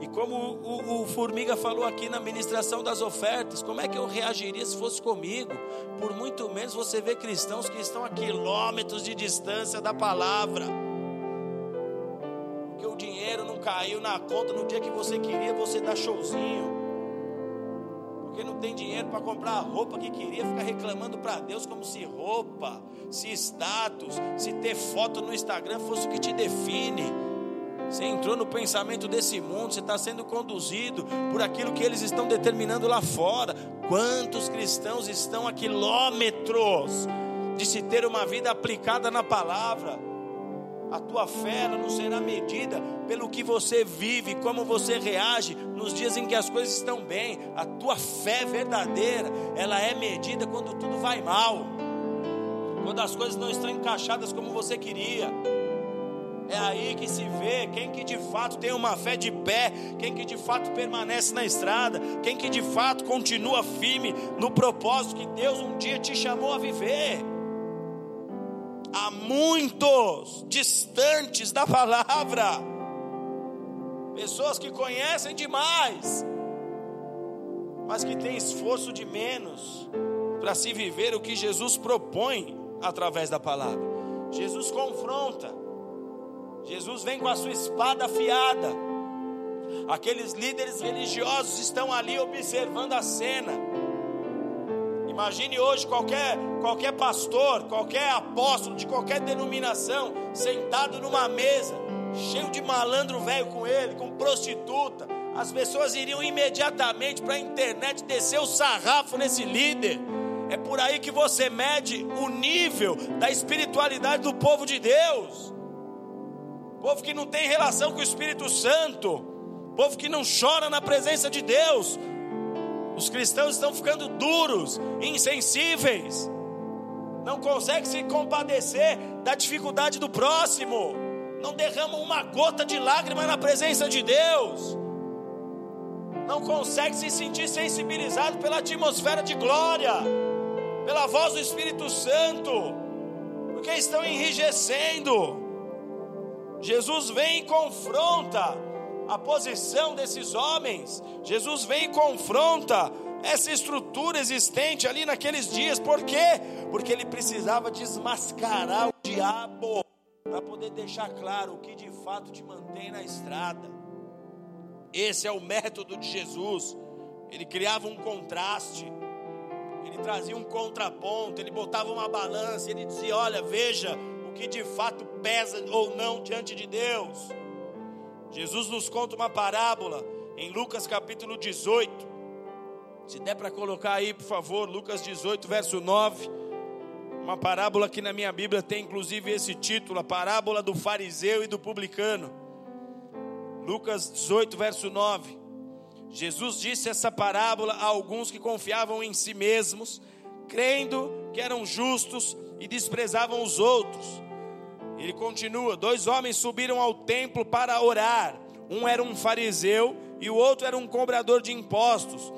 E como o, o, Formiga falou aqui na ministração das ofertas, como é que eu reagiria se fosse comigo? Por muito menos você vê cristãos que estão a quilômetros de distância da palavra o dinheiro não caiu na conta no dia que você queria, você dá showzinho. Porque não tem dinheiro para comprar a roupa que queria, ficar reclamando para Deus como se roupa, se status, se ter foto no Instagram fosse o que te define. Você entrou no pensamento desse mundo, você está sendo conduzido por aquilo que eles estão determinando lá fora. Quantos cristãos estão a quilômetros de se ter uma vida aplicada na palavra? A tua fé não será medida pelo que você vive, como você reage nos dias em que as coisas estão bem. A tua fé verdadeira, ela é medida quando tudo vai mal. Quando as coisas não estão encaixadas como você queria. É aí que se vê quem que de fato tem uma fé de pé, quem que de fato permanece na estrada, quem que de fato continua firme no propósito que Deus um dia te chamou a viver há muitos distantes da palavra, pessoas que conhecem demais, mas que têm esforço de menos para se viver o que Jesus propõe através da palavra. Jesus confronta, Jesus vem com a sua espada afiada. Aqueles líderes religiosos estão ali observando a cena Imagine hoje qualquer, qualquer pastor, qualquer apóstolo de qualquer denominação, sentado numa mesa, cheio de malandro velho com ele, com prostituta. As pessoas iriam imediatamente para a internet descer o sarrafo nesse líder. É por aí que você mede o nível da espiritualidade do povo de Deus. Povo que não tem relação com o Espírito Santo, povo que não chora na presença de Deus, os cristãos estão ficando duros, insensíveis, não conseguem se compadecer da dificuldade do próximo, não derramam uma gota de lágrima na presença de Deus, não conseguem se sentir sensibilizado pela atmosfera de glória, pela voz do Espírito Santo, porque estão enrijecendo. Jesus vem e confronta a posição desses homens. Jesus vem e confronta essa estrutura existente ali naqueles dias. Por quê? Porque ele precisava desmascarar o diabo para poder deixar claro o que de fato te mantém na estrada. Esse é o método de Jesus. Ele criava um contraste, ele trazia um contraponto, ele botava uma balança, ele dizia: Olha, veja o que de fato pesa ou não diante de Deus. Jesus nos conta uma parábola em Lucas capítulo 18. Se der para colocar aí, por favor, Lucas 18, verso 9. Uma parábola que na minha Bíblia tem inclusive esse título, a parábola do fariseu e do publicano. Lucas 18, verso 9. Jesus disse essa parábola a alguns que confiavam em si mesmos, crendo que eram justos e desprezavam os outros. Ele continua: dois homens subiram ao templo para orar. Um era um fariseu e o outro era um cobrador de impostos.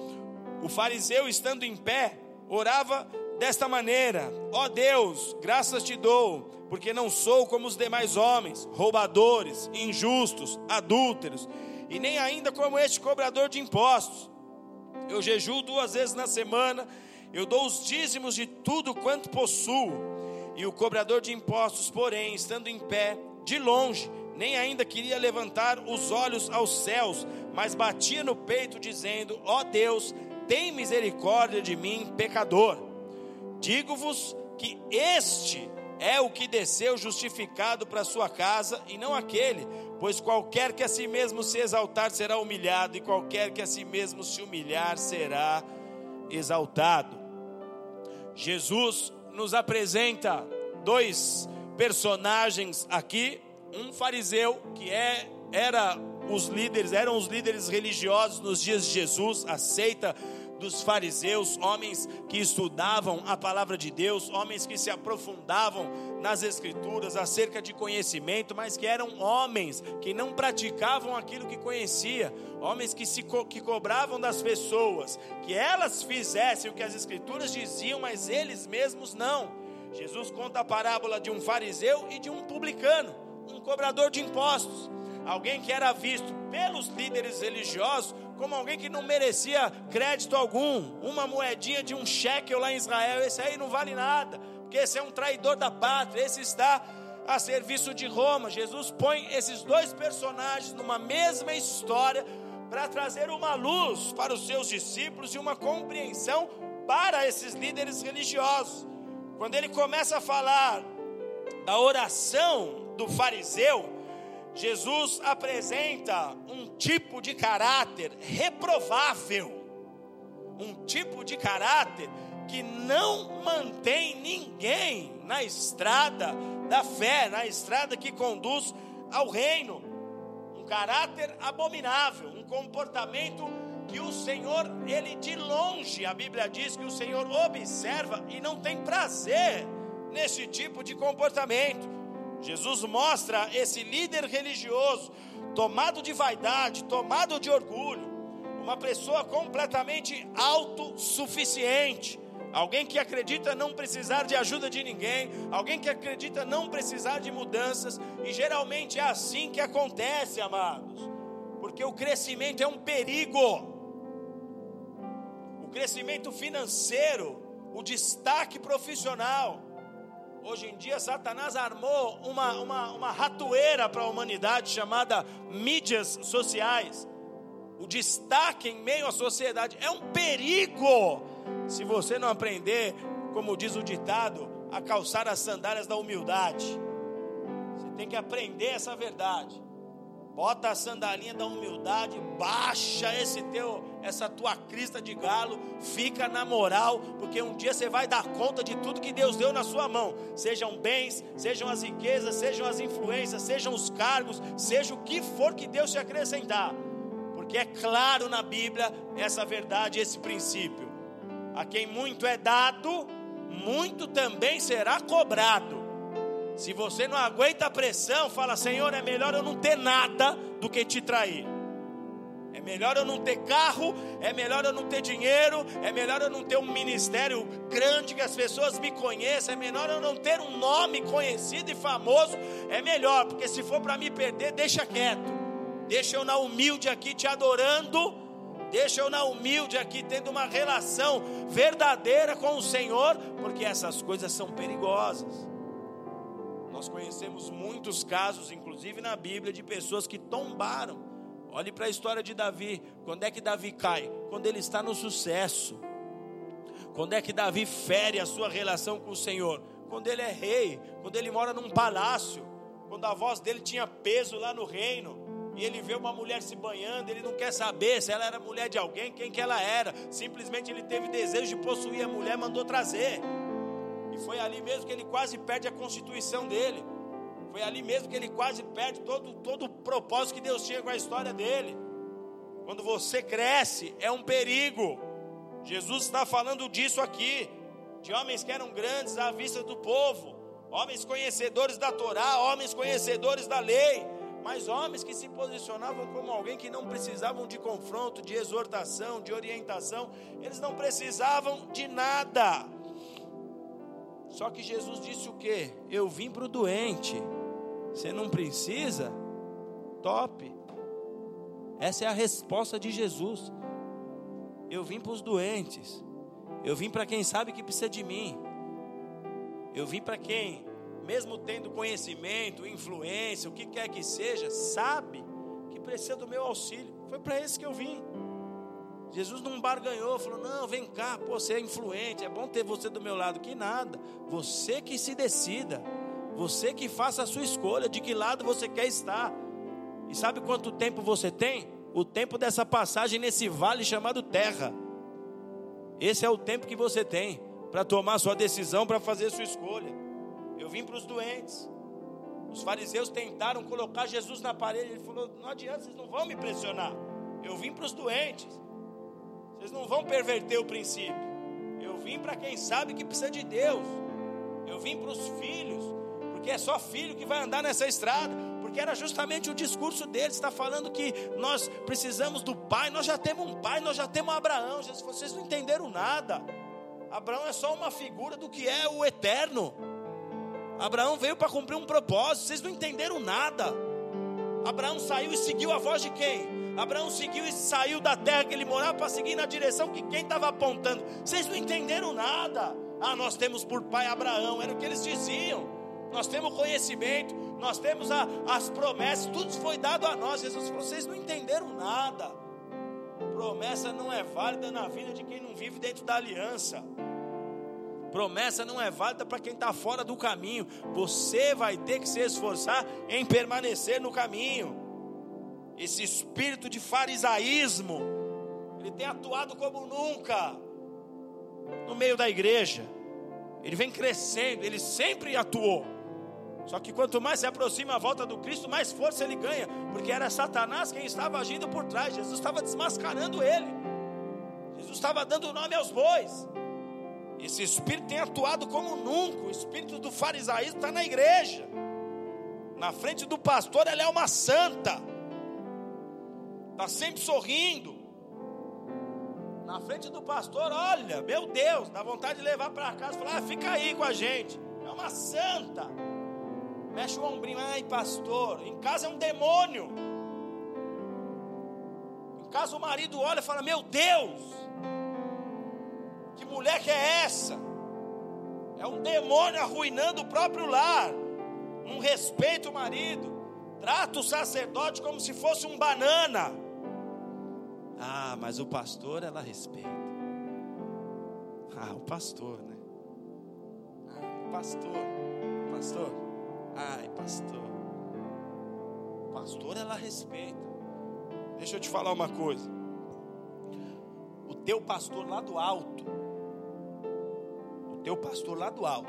O fariseu, estando em pé, orava desta maneira: Ó oh Deus, graças te dou, porque não sou como os demais homens, roubadores, injustos, adúlteros, e nem ainda como este cobrador de impostos. Eu jejuo duas vezes na semana, eu dou os dízimos de tudo quanto possuo. E o cobrador de impostos, porém, estando em pé, de longe, nem ainda queria levantar os olhos aos céus, mas batia no peito, dizendo: Ó oh Deus, tem misericórdia de mim, pecador. Digo-vos que este é o que desceu justificado para sua casa, e não aquele, pois qualquer que a si mesmo se exaltar será humilhado, e qualquer que a si mesmo se humilhar será exaltado. Jesus nos apresenta dois personagens aqui, um fariseu que é era os líderes, eram os líderes religiosos nos dias de Jesus, a seita dos fariseus, homens que estudavam a palavra de Deus, homens que se aprofundavam nas escrituras acerca de conhecimento, mas que eram homens que não praticavam aquilo que conhecia, homens que se co que cobravam das pessoas que elas fizessem o que as escrituras diziam, mas eles mesmos não. Jesus conta a parábola de um fariseu e de um publicano, um cobrador de impostos alguém que era visto pelos líderes religiosos como alguém que não merecia crédito algum, uma moedinha de um cheque lá em Israel, esse aí não vale nada, porque esse é um traidor da pátria, esse está a serviço de Roma. Jesus põe esses dois personagens numa mesma história para trazer uma luz para os seus discípulos e uma compreensão para esses líderes religiosos. Quando ele começa a falar da oração do fariseu, Jesus apresenta um tipo de caráter reprovável, um tipo de caráter que não mantém ninguém na estrada da fé, na estrada que conduz ao reino. Um caráter abominável, um comportamento que o Senhor, ele de longe, a Bíblia diz que o Senhor observa e não tem prazer nesse tipo de comportamento. Jesus mostra esse líder religioso tomado de vaidade, tomado de orgulho, uma pessoa completamente autossuficiente, alguém que acredita não precisar de ajuda de ninguém, alguém que acredita não precisar de mudanças, e geralmente é assim que acontece, amados, porque o crescimento é um perigo, o crescimento financeiro, o destaque profissional, Hoje em dia, Satanás armou uma, uma, uma ratoeira para a humanidade chamada mídias sociais. O destaque em meio à sociedade é um perigo se você não aprender, como diz o ditado, a calçar as sandálias da humildade. Você tem que aprender essa verdade. Bota a sandalinha da humildade, baixa esse teu, essa tua crista de galo, fica na moral, porque um dia você vai dar conta de tudo que Deus deu na sua mão. Sejam bens, sejam as riquezas, sejam as influências, sejam os cargos, seja o que for que Deus te acrescentar. Porque é claro na Bíblia essa verdade, esse princípio. A quem muito é dado, muito também será cobrado. Se você não aguenta a pressão, fala: Senhor, é melhor eu não ter nada do que te trair. É melhor eu não ter carro, é melhor eu não ter dinheiro, é melhor eu não ter um ministério grande que as pessoas me conheçam, é melhor eu não ter um nome conhecido e famoso, é melhor, porque se for para me perder, deixa quieto. Deixa eu na humilde aqui te adorando, deixa eu na humilde aqui tendo uma relação verdadeira com o Senhor, porque essas coisas são perigosas. Nós conhecemos muitos casos, inclusive na Bíblia, de pessoas que tombaram. Olhe para a história de Davi. Quando é que Davi cai? Quando ele está no sucesso. Quando é que Davi fere a sua relação com o Senhor? Quando ele é rei, quando ele mora num palácio, quando a voz dele tinha peso lá no reino, e ele vê uma mulher se banhando, ele não quer saber se ela era mulher de alguém, quem que ela era. Simplesmente ele teve desejo de possuir a mulher, mandou trazer. E foi ali mesmo que ele quase perde a constituição dele. Foi ali mesmo que ele quase perde todo, todo o propósito que Deus tinha com a história dele. Quando você cresce, é um perigo. Jesus está falando disso aqui. De homens que eram grandes à vista do povo, homens conhecedores da Torá, homens conhecedores da lei, mas homens que se posicionavam como alguém que não precisavam de confronto, de exortação, de orientação, eles não precisavam de nada. Só que Jesus disse o que? Eu vim para o doente. Você não precisa? Top. Essa é a resposta de Jesus. Eu vim para os doentes. Eu vim para quem sabe que precisa de mim. Eu vim para quem, mesmo tendo conhecimento, influência, o que quer que seja, sabe que precisa do meu auxílio. Foi para esse que eu vim. Jesus não barganhou, falou: Não, vem cá, pô, você é influente, é bom ter você do meu lado. Que nada, você que se decida, você que faça a sua escolha de que lado você quer estar. E sabe quanto tempo você tem? O tempo dessa passagem nesse vale chamado terra. Esse é o tempo que você tem para tomar sua decisão, para fazer sua escolha. Eu vim para os doentes. Os fariseus tentaram colocar Jesus na parede. Ele falou: Não adianta, vocês não vão me pressionar. Eu vim para os doentes. Vocês não vão perverter o princípio. Eu vim para quem sabe que precisa de Deus. Eu vim para os filhos, porque é só filho que vai andar nessa estrada. Porque era justamente o discurso deles, está falando que nós precisamos do pai, nós já temos um pai, nós já temos Abraão. Vocês não entenderam nada. Abraão é só uma figura do que é o eterno. Abraão veio para cumprir um propósito, vocês não entenderam nada. Abraão saiu e seguiu a voz de quem? Abraão seguiu e saiu da terra que ele morava para seguir na direção que quem estava apontando. Vocês não entenderam nada. Ah, nós temos por pai Abraão, era o que eles diziam. Nós temos conhecimento, nós temos a, as promessas, tudo foi dado a nós. Jesus falou: vocês não entenderam nada. Promessa não é válida na vida de quem não vive dentro da aliança. Promessa não é válida para quem está fora do caminho. Você vai ter que se esforçar em permanecer no caminho esse espírito de farisaísmo, ele tem atuado como nunca. no meio da igreja. Ele vem crescendo, ele sempre atuou. Só que quanto mais se aproxima a volta do Cristo, mais força ele ganha, porque era Satanás quem estava agindo por trás. Jesus estava desmascarando ele. Jesus estava dando nome aos bois. Esse espírito tem atuado como nunca. O espírito do farisaísmo está na igreja. Na frente do pastor, ela é uma santa. Está sempre sorrindo. Na frente do pastor, olha, meu Deus, dá vontade de levar para casa. Falar, ah, fica aí com a gente. É uma santa. Mexe o ombrinho, ai pastor, em casa é um demônio. Em casa o marido olha e fala: Meu Deus, que mulher que é essa? É um demônio arruinando o próprio lar. Não respeita o marido, trata o sacerdote como se fosse um banana. Ah, mas o pastor ela respeita. Ah, o pastor, né? Ah, pastor, pastor. Ai, pastor. Pastor, ela respeita. Deixa eu te falar uma coisa. O teu pastor lá do alto, o teu pastor lá do alto,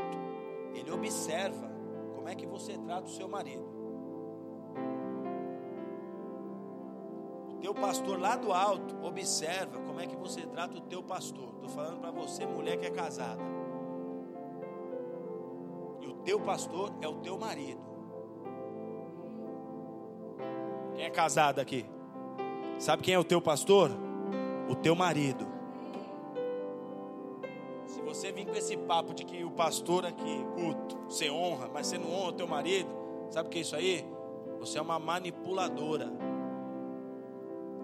ele observa como é que você trata o seu marido. Teu pastor lá do alto observa como é que você trata o teu pastor. Estou falando para você, mulher que é casada teu pastor é o teu marido. Quem é casado aqui? Sabe quem é o teu pastor? O teu marido. Se você vir com esse papo de que o pastor aqui, culto, você honra, mas você não honra o teu marido, sabe o que é isso aí? Você é uma manipuladora.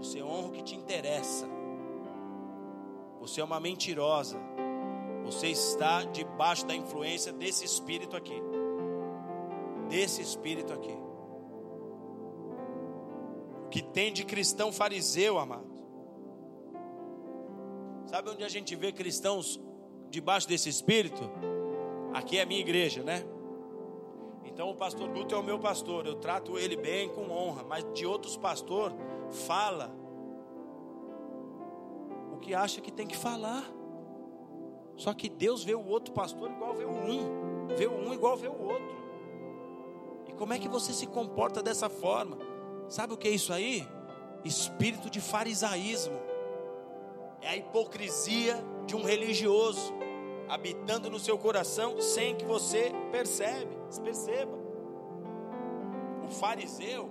Você honra o que te interessa. Você é uma mentirosa. Você está debaixo da influência desse espírito aqui. Desse espírito aqui. O que tem de cristão fariseu, amado. Sabe onde a gente vê cristãos debaixo desse espírito? Aqui é a minha igreja, né? Então o pastor Guto é o meu pastor, eu trato ele bem, com honra, mas de outros pastor fala o que acha que tem que falar. Só que Deus vê o outro pastor igual vê o um, vê o um igual vê o outro. E como é que você se comporta dessa forma? Sabe o que é isso aí? Espírito de farisaísmo. É a hipocrisia de um religioso habitando no seu coração sem que você percebe, perceba. O fariseu,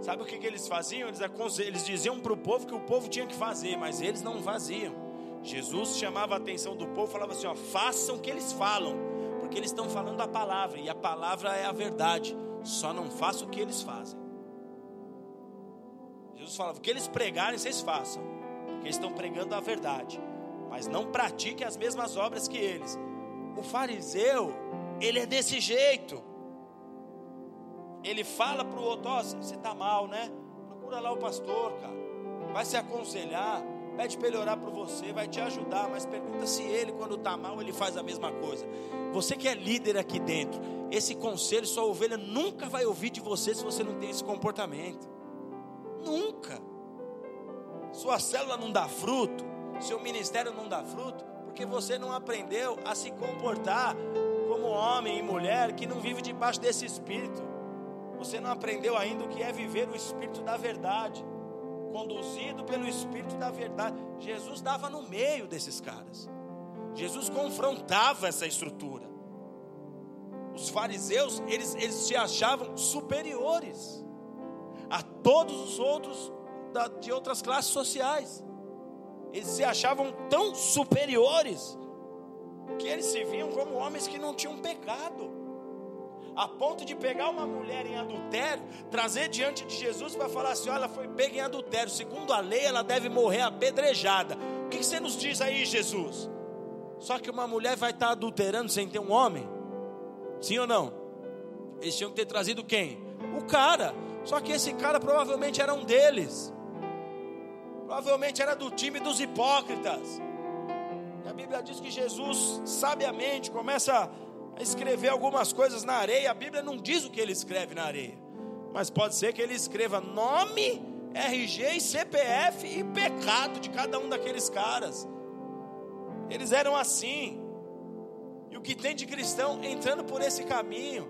sabe o que, que eles faziam? Eles, eles diziam para o povo que o povo tinha que fazer, mas eles não faziam. Jesus chamava a atenção do povo, falava assim: ó, façam o que eles falam, porque eles estão falando a palavra, e a palavra é a verdade, só não façam o que eles fazem. Jesus falava: o que eles pregarem, vocês façam, porque eles estão pregando a verdade, mas não pratiquem as mesmas obras que eles. O fariseu, ele é desse jeito. Ele fala para o outro: ó, você está mal, né? Procura lá o pastor, cara, vai se aconselhar Pede para ele orar por você, vai te ajudar, mas pergunta se ele, quando está mal, ele faz a mesma coisa. Você que é líder aqui dentro, esse conselho sua ovelha nunca vai ouvir de você se você não tem esse comportamento. Nunca. Sua célula não dá fruto, seu ministério não dá fruto, porque você não aprendeu a se comportar como homem e mulher que não vive debaixo desse espírito. Você não aprendeu ainda o que é viver o espírito da verdade conduzido pelo Espírito da verdade. Jesus dava no meio desses caras. Jesus confrontava essa estrutura. Os fariseus, eles, eles se achavam superiores a todos os outros da, de outras classes sociais. Eles se achavam tão superiores que eles se viam como homens que não tinham pecado a ponto de pegar uma mulher em adultério, trazer diante de Jesus para falar assim: olha, ela foi pega em adultério, segundo a lei, ela deve morrer apedrejada. O que você nos diz aí, Jesus? Só que uma mulher vai estar adulterando sem ter um homem? Sim ou não? Eles tinham que ter trazido quem? O cara. Só que esse cara provavelmente era um deles. Provavelmente era do time dos hipócritas. E a Bíblia diz que Jesus, sabiamente, começa a escrever algumas coisas na areia. A Bíblia não diz o que ele escreve na areia, mas pode ser que ele escreva nome, RG, CPF e pecado de cada um daqueles caras. Eles eram assim. E o que tem de cristão entrando por esse caminho?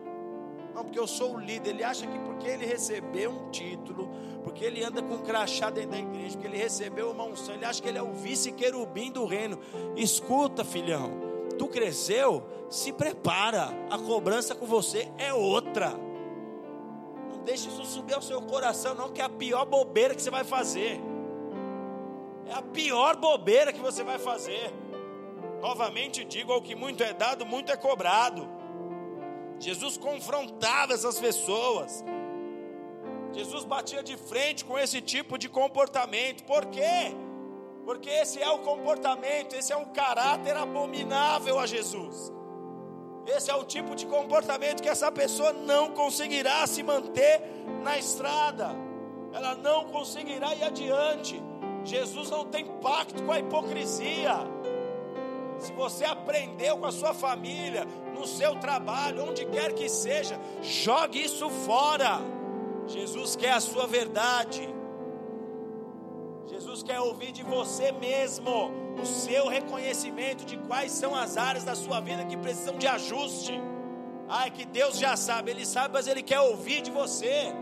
Não, porque eu sou o líder. Ele acha que porque ele recebeu um título, porque ele anda com um crachá dentro da igreja, porque ele recebeu uma unção, ele acha que ele é o vice-querubim do reino. Escuta, filhão, tu cresceu, se prepara. A cobrança com você é outra. Não deixe isso subir ao seu coração, não, que é a pior bobeira que você vai fazer. É a pior bobeira que você vai fazer. Novamente digo: ao que muito é dado, muito é cobrado. Jesus confrontava essas pessoas. Jesus batia de frente com esse tipo de comportamento. Por quê? Porque esse é o comportamento, esse é o caráter abominável a Jesus. Esse é o tipo de comportamento que essa pessoa não conseguirá se manter na estrada. Ela não conseguirá ir adiante. Jesus não tem pacto com a hipocrisia. Se você aprendeu com a sua família, no seu trabalho, onde quer que seja, jogue isso fora. Jesus quer a sua verdade. Jesus quer ouvir de você mesmo o seu reconhecimento de quais são as áreas da sua vida que precisam de ajuste. Ai, que Deus já sabe, Ele sabe, mas Ele quer ouvir de você.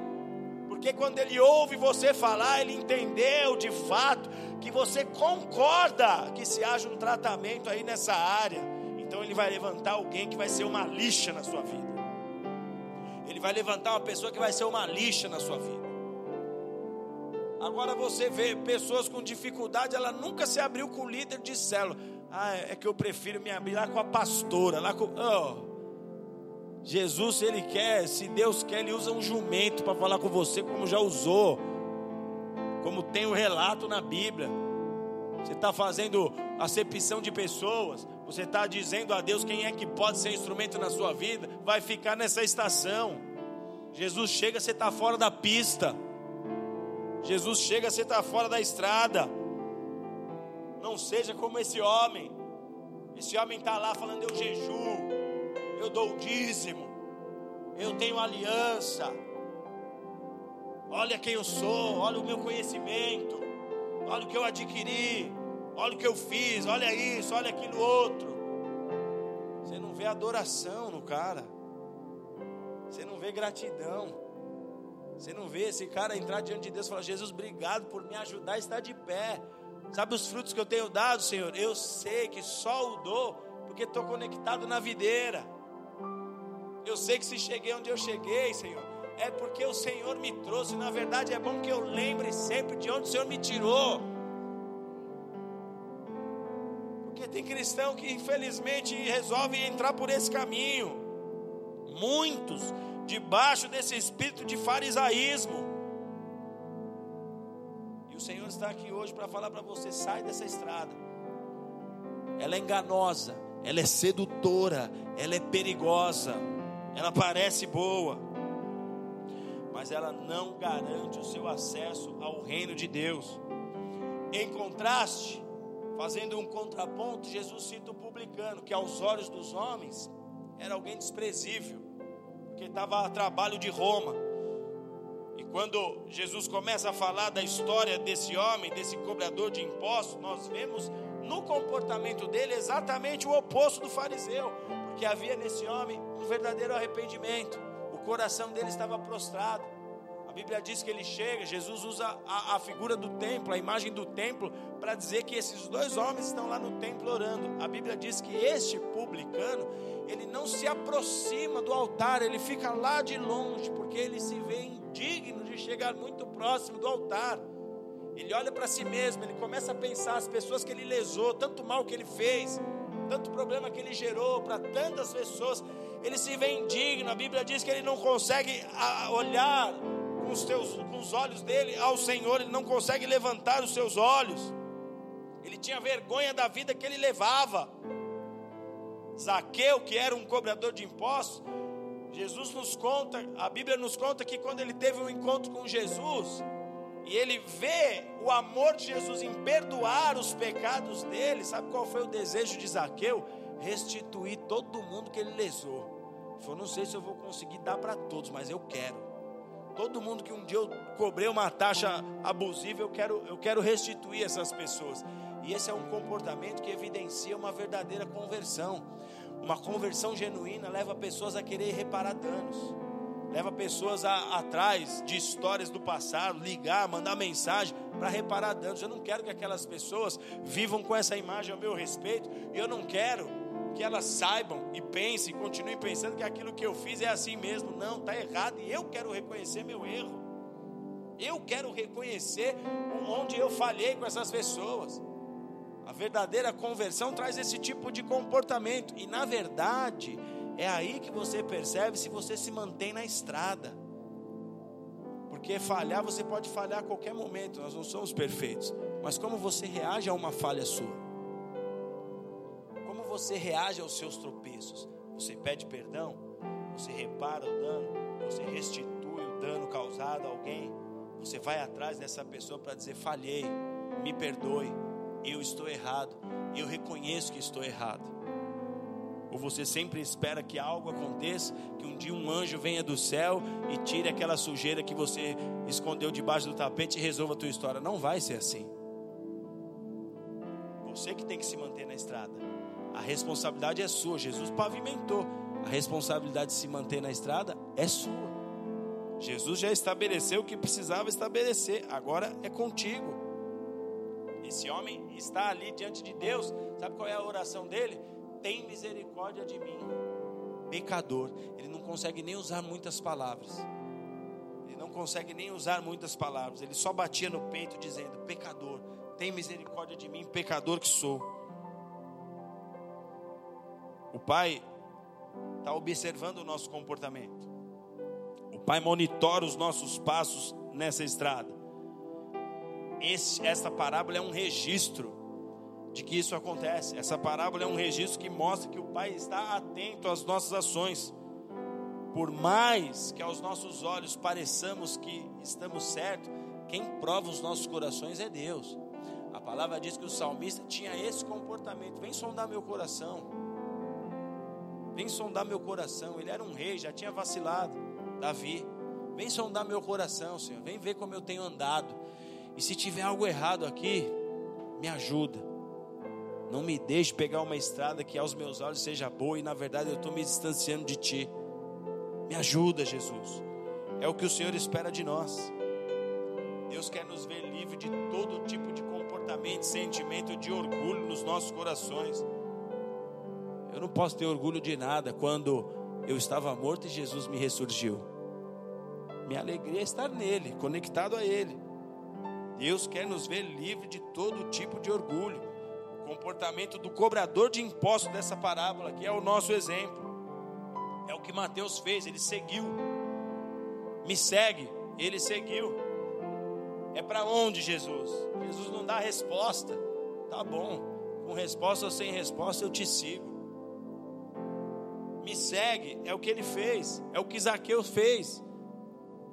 Porque quando Ele ouve você falar, Ele entendeu de fato que você concorda que se haja um tratamento aí nessa área. Então Ele vai levantar alguém que vai ser uma lixa na sua vida. Ele vai levantar uma pessoa que vai ser uma lixa na sua vida. Agora você vê pessoas com dificuldade, ela nunca se abriu com o líder de célula. Ah, é que eu prefiro me abrir lá com a pastora, lá com. Oh. Jesus, se Ele quer, se Deus quer, Ele usa um jumento para falar com você, como já usou, como tem o um relato na Bíblia. Você está fazendo acepção de pessoas, você está dizendo a Deus quem é que pode ser instrumento na sua vida, vai ficar nessa estação. Jesus chega, você está fora da pista. Jesus chega, você está fora da estrada. Não seja como esse homem. Esse homem está lá falando: eu jejuo, eu dou o dízimo, eu tenho aliança. Olha quem eu sou, olha o meu conhecimento, olha o que eu adquiri, olha o que eu fiz, olha isso, olha aquilo outro. Você não vê adoração no cara, você não vê gratidão. Você não vê esse cara entrar diante de Deus e falar: Jesus, obrigado por me ajudar a estar de pé. Sabe os frutos que eu tenho dado, Senhor? Eu sei que só o dou porque estou conectado na videira. Eu sei que se cheguei onde eu cheguei, Senhor, é porque o Senhor me trouxe. Na verdade, é bom que eu lembre sempre de onde o Senhor me tirou. Porque tem cristão que infelizmente resolve entrar por esse caminho. Muitos debaixo desse espírito de farisaísmo. E o Senhor está aqui hoje para falar para você: sai dessa estrada. Ela é enganosa, ela é sedutora, ela é perigosa, ela parece boa, mas ela não garante o seu acesso ao reino de Deus. Em contraste, fazendo um contraponto, Jesus cita o publicano, que aos olhos dos homens era alguém desprezível porque estava a trabalho de Roma. E quando Jesus começa a falar da história desse homem, desse cobrador de impostos, nós vemos no comportamento dele exatamente o oposto do fariseu, porque havia nesse homem um verdadeiro arrependimento, o coração dele estava prostrado. A Bíblia diz que ele chega, Jesus usa a, a figura do templo, a imagem do templo, para dizer que esses dois homens estão lá no templo orando. A Bíblia diz que este publicano, ele não se aproxima do altar, ele fica lá de longe, porque ele se vê indigno de chegar muito próximo do altar. Ele olha para si mesmo, ele começa a pensar as pessoas que ele lesou, tanto mal que ele fez, tanto problema que ele gerou para tantas pessoas. Ele se vê indigno. A Bíblia diz que ele não consegue olhar com os, teus, com os olhos dele ao Senhor, ele não consegue levantar os seus olhos. Ele tinha vergonha da vida que ele levava. Zaqueu, que era um cobrador de impostos, Jesus nos conta, a Bíblia nos conta que quando ele teve um encontro com Jesus, e ele vê o amor de Jesus em perdoar os pecados dele, sabe qual foi o desejo de Zaqueu? Restituir todo mundo que ele lesou. Ele falou: Não sei se eu vou conseguir dar para todos, mas eu quero. Todo mundo que um dia eu cobrei uma taxa abusiva, eu quero, eu quero restituir essas pessoas. E esse é um comportamento que evidencia uma verdadeira conversão. Uma conversão genuína leva pessoas a querer reparar danos, leva pessoas a, atrás de histórias do passado, ligar, mandar mensagem para reparar danos. Eu não quero que aquelas pessoas vivam com essa imagem ao meu respeito, e eu não quero que elas saibam e pensem, continuem pensando que aquilo que eu fiz é assim mesmo. Não, está errado, e eu quero reconhecer meu erro. Eu quero reconhecer onde eu falhei com essas pessoas. A verdadeira conversão traz esse tipo de comportamento. E na verdade, é aí que você percebe se você se mantém na estrada. Porque falhar, você pode falhar a qualquer momento, nós não somos perfeitos. Mas como você reage a uma falha sua? Você reage aos seus tropeços? Você pede perdão? Você repara o dano? Você restitui o dano causado a alguém? Você vai atrás dessa pessoa para dizer: falhei, me perdoe eu estou errado, eu reconheço que estou errado. Ou você sempre espera que algo aconteça, que um dia um anjo venha do céu e tire aquela sujeira que você escondeu debaixo do tapete e resolva a tua história. Não vai ser assim. Você que tem que se manter na estrada. A responsabilidade é sua. Jesus pavimentou. A responsabilidade de se manter na estrada é sua. Jesus já estabeleceu o que precisava estabelecer. Agora é contigo. Esse homem está ali diante de Deus. Sabe qual é a oração dele? Tem misericórdia de mim, pecador. Ele não consegue nem usar muitas palavras. Ele não consegue nem usar muitas palavras. Ele só batia no peito dizendo: Pecador, tem misericórdia de mim, pecador que sou. O Pai está observando o nosso comportamento. O Pai monitora os nossos passos nessa estrada esse, essa parábola é um registro de que isso acontece. Essa parábola é um registro que mostra que o Pai está atento às nossas ações. Por mais que aos nossos olhos pareçamos que estamos certos, quem prova os nossos corações é Deus. A palavra diz que o salmista tinha esse comportamento. Vem sondar meu coração. Vem sondar meu coração. Ele era um rei, já tinha vacilado. Davi. Vem sondar meu coração, Senhor. Vem ver como eu tenho andado. E se tiver algo errado aqui, me ajuda. Não me deixe pegar uma estrada que aos meus olhos seja boa e na verdade eu estou me distanciando de ti. Me ajuda, Jesus. É o que o Senhor espera de nós. Deus quer nos ver livre de todo tipo de comportamento, sentimento de orgulho nos nossos corações. Eu não posso ter orgulho de nada quando eu estava morto e Jesus me ressurgiu. Minha alegria é estar nele, conectado a ele. Deus quer nos ver livre de todo tipo de orgulho. O comportamento do cobrador de impostos dessa parábola, que é o nosso exemplo, é o que Mateus fez, ele seguiu. Me segue, ele seguiu. É para onde Jesus? Jesus não dá resposta. Tá bom, com resposta ou sem resposta eu te sigo. Me segue, é o que ele fez, é o que Zaqueu fez.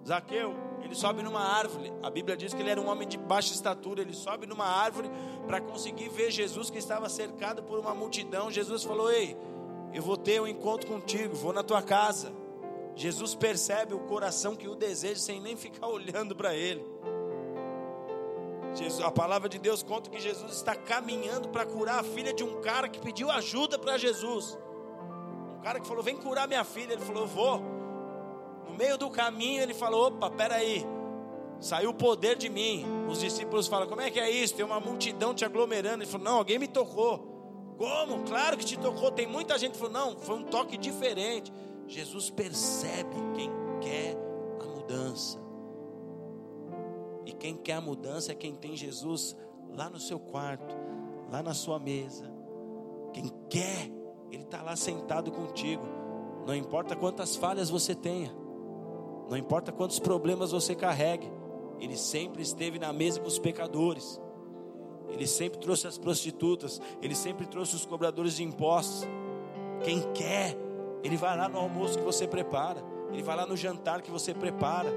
Zaqueu, ele sobe numa árvore. A Bíblia diz que ele era um homem de baixa estatura. Ele sobe numa árvore para conseguir ver Jesus que estava cercado por uma multidão. Jesus falou: Ei, eu vou ter um encontro contigo, vou na tua casa. Jesus percebe o coração que o deseja sem nem ficar olhando para ele. Jesus, a palavra de Deus conta que Jesus está caminhando para curar a filha de um cara que pediu ajuda para Jesus. Um cara que falou: Vem curar minha filha. Ele falou: Vou meio do caminho ele falou: opa, peraí, saiu o poder de mim. Os discípulos falam: como é que é isso? Tem uma multidão te aglomerando. Ele falou: não, alguém me tocou. Como? Claro que te tocou. Tem muita gente que falou: não, foi um toque diferente. Jesus percebe quem quer a mudança. E quem quer a mudança é quem tem Jesus lá no seu quarto, lá na sua mesa. Quem quer, Ele está lá sentado contigo. Não importa quantas falhas você tenha. Não importa quantos problemas você carregue, Ele sempre esteve na mesa com os pecadores. Ele sempre trouxe as prostitutas, Ele sempre trouxe os cobradores de impostos. Quem quer, Ele vai lá no almoço que você prepara, Ele vai lá no jantar que você prepara.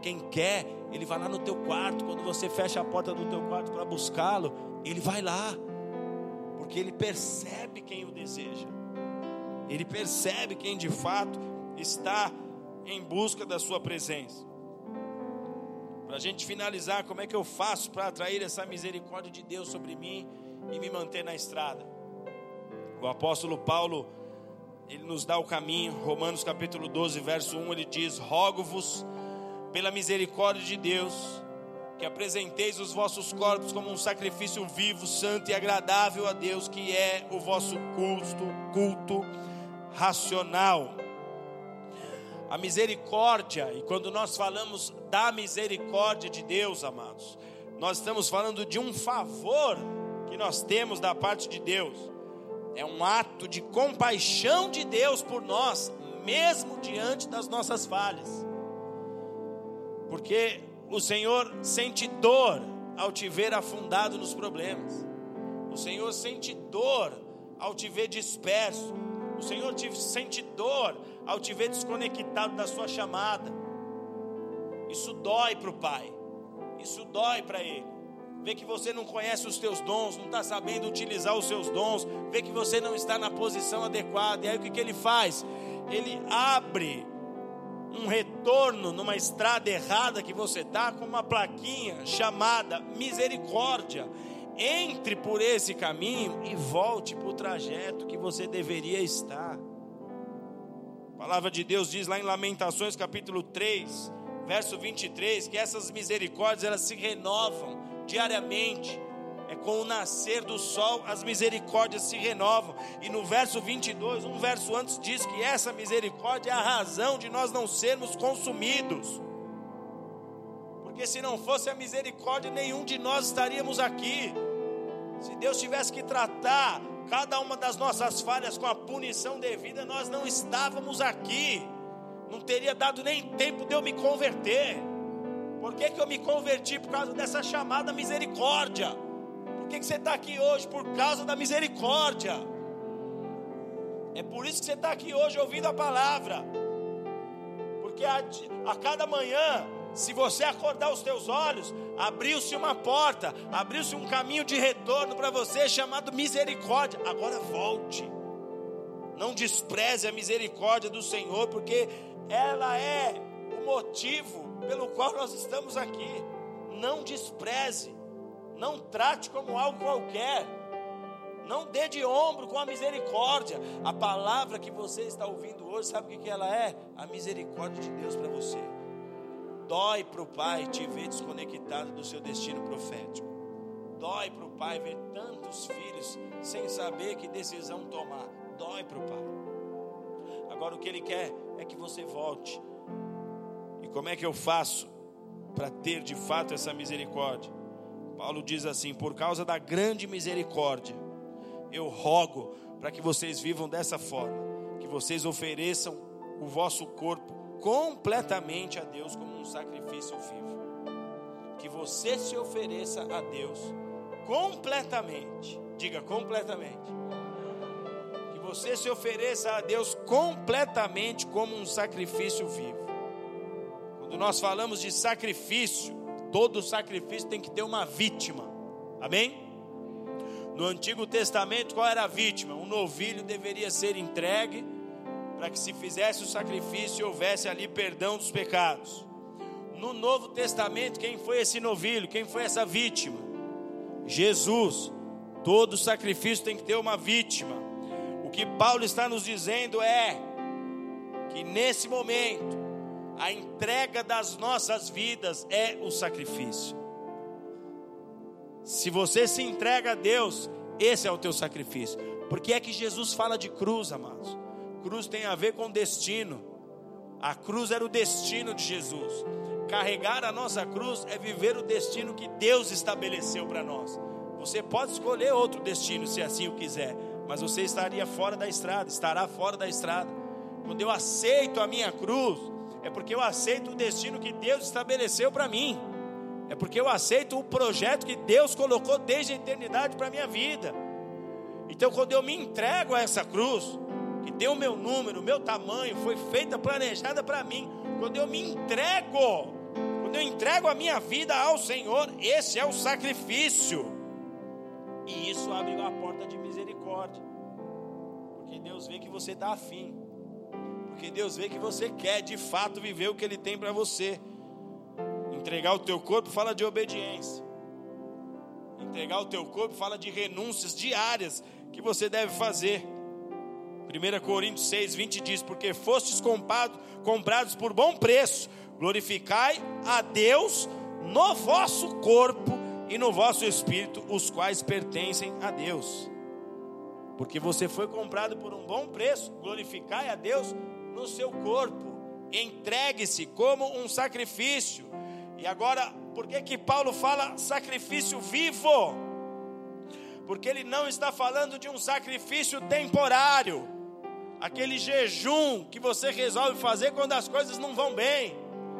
Quem quer, Ele vai lá no teu quarto, quando você fecha a porta do teu quarto para buscá-lo, Ele vai lá, porque Ele percebe quem o deseja, Ele percebe quem de fato está em busca da Sua presença. Para a gente finalizar, como é que eu faço para atrair essa misericórdia de Deus sobre mim e me manter na estrada? O apóstolo Paulo, ele nos dá o caminho, Romanos capítulo 12, verso 1, ele diz: Rogo-vos pela misericórdia de Deus, que apresenteis os vossos corpos como um sacrifício vivo, santo e agradável a Deus, que é o vosso culto, culto racional. A misericórdia, e quando nós falamos da misericórdia de Deus, amados, nós estamos falando de um favor que nós temos da parte de Deus. É um ato de compaixão de Deus por nós, mesmo diante das nossas falhas. Porque o Senhor sente dor ao te ver afundado nos problemas. O Senhor sente dor ao te ver disperso. O Senhor te sente dor ao te ver desconectado da sua chamada. Isso dói para o Pai. Isso dói para Ele. Vê que você não conhece os teus dons, não está sabendo utilizar os seus dons, vê que você não está na posição adequada. E aí o que, que ele faz? Ele abre um retorno numa estrada errada que você está com uma plaquinha chamada misericórdia. Entre por esse caminho e volte para o trajeto que você deveria estar. A palavra de Deus diz lá em Lamentações capítulo 3, verso 23, que essas misericórdias elas se renovam diariamente. É com o nascer do sol as misericórdias se renovam. E no verso 22, um verso antes, diz que essa misericórdia é a razão de nós não sermos consumidos. Porque se não fosse a misericórdia, nenhum de nós estaríamos aqui. Se Deus tivesse que tratar cada uma das nossas falhas com a punição devida, nós não estávamos aqui. Não teria dado nem tempo de eu me converter. Por que, que eu me converti? Por causa dessa chamada misericórdia. Por que, que você está aqui hoje? Por causa da misericórdia. É por isso que você está aqui hoje ouvindo a palavra. Porque a, a cada manhã, se você acordar os teus olhos, abriu-se uma porta, abriu-se um caminho de retorno para você chamado misericórdia. Agora volte. Não despreze a misericórdia do Senhor, porque ela é o motivo pelo qual nós estamos aqui. Não despreze. Não trate como algo qualquer. Não dê de ombro com a misericórdia. A palavra que você está ouvindo hoje, sabe o que ela é? A misericórdia de Deus para você. Dói para o pai te ver desconectado do seu destino profético. Dói para o pai ver tantos filhos sem saber que decisão tomar. Dói para o pai. Agora o que ele quer é que você volte. E como é que eu faço para ter de fato essa misericórdia? Paulo diz assim: por causa da grande misericórdia, eu rogo para que vocês vivam dessa forma, que vocês ofereçam o vosso corpo completamente a Deus como um sacrifício vivo. Que você se ofereça a Deus completamente. Diga completamente. Que você se ofereça a Deus completamente como um sacrifício vivo. Quando nós falamos de sacrifício, todo sacrifício tem que ter uma vítima. Amém? No Antigo Testamento, qual era a vítima? Um novilho deveria ser entregue para que se fizesse o sacrifício e houvesse ali perdão dos pecados. No Novo Testamento, quem foi esse novilho? Quem foi essa vítima? Jesus. Todo sacrifício tem que ter uma vítima. O que Paulo está nos dizendo é que nesse momento a entrega das nossas vidas é o sacrifício. Se você se entrega a Deus, esse é o teu sacrifício. Porque é que Jesus fala de cruz, amados? Cruz tem a ver com destino. A cruz era o destino de Jesus. Carregar a nossa cruz é viver o destino que Deus estabeleceu para nós. Você pode escolher outro destino se assim o quiser, mas você estaria fora da estrada, estará fora da estrada. Quando eu aceito a minha cruz, é porque eu aceito o destino que Deus estabeleceu para mim. É porque eu aceito o projeto que Deus colocou desde a eternidade para a minha vida. Então, quando eu me entrego a essa cruz, que tem o meu número, o meu tamanho, foi feita, planejada para mim. Quando eu me entrego, quando eu entrego a minha vida ao Senhor, esse é o sacrifício. E isso abre uma porta de misericórdia. Porque Deus vê que você está afim. Porque Deus vê que você quer de fato viver o que Ele tem para você. Entregar o teu corpo fala de obediência. Entregar o teu corpo fala de renúncias diárias que você deve fazer. 1 Coríntios 6, 20 diz: Porque fostes comprados, comprados por bom preço, glorificai a Deus no vosso corpo e no vosso espírito, os quais pertencem a Deus. Porque você foi comprado por um bom preço, glorificai a Deus no seu corpo, entregue-se como um sacrifício. E agora, por que que Paulo fala sacrifício vivo? Porque ele não está falando de um sacrifício temporário, aquele jejum que você resolve fazer quando as coisas não vão bem.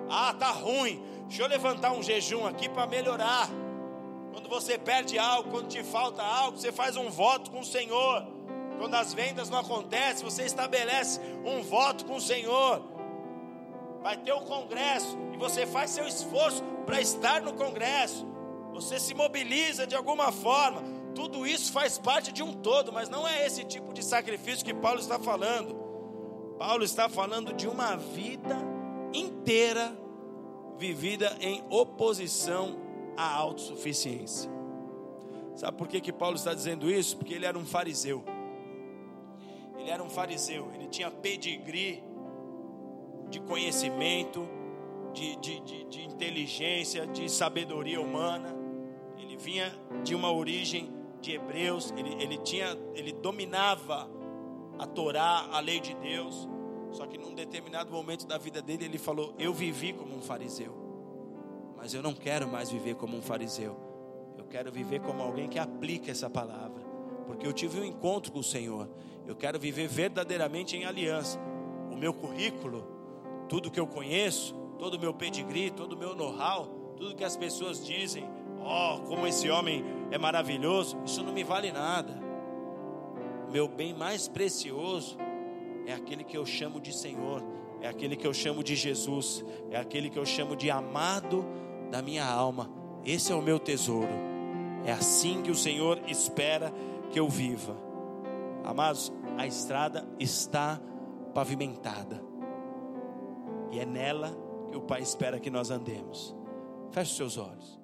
Ah, tá ruim. Deixa eu levantar um jejum aqui para melhorar. Quando você perde algo, quando te falta algo, você faz um voto com o Senhor. Quando as vendas não acontecem, você estabelece um voto com o Senhor. Vai ter o um congresso e você faz seu esforço para estar no congresso. Você se mobiliza de alguma forma. Tudo isso faz parte de um todo, mas não é esse tipo de sacrifício que Paulo está falando. Paulo está falando de uma vida inteira vivida em oposição à autossuficiência. Sabe por que, que Paulo está dizendo isso? Porque ele era um fariseu. Ele era um fariseu, ele tinha pedigree de conhecimento, de, de, de, de inteligência, de sabedoria humana. Ele vinha de uma origem de hebreus, ele, ele, tinha, ele dominava a Torá, a lei de Deus. Só que num determinado momento da vida dele, ele falou: Eu vivi como um fariseu, mas eu não quero mais viver como um fariseu. Eu quero viver como alguém que aplica essa palavra, porque eu tive um encontro com o Senhor. Eu quero viver verdadeiramente em aliança. O meu currículo, tudo que eu conheço, todo o meu pedigree, todo o meu know-how, tudo que as pessoas dizem, oh, como esse homem é maravilhoso, isso não me vale nada. Meu bem mais precioso é aquele que eu chamo de Senhor, é aquele que eu chamo de Jesus, é aquele que eu chamo de amado da minha alma. Esse é o meu tesouro. É assim que o Senhor espera que eu viva. Amados, a estrada está pavimentada. E é nela que o Pai espera que nós andemos. Feche os seus olhos.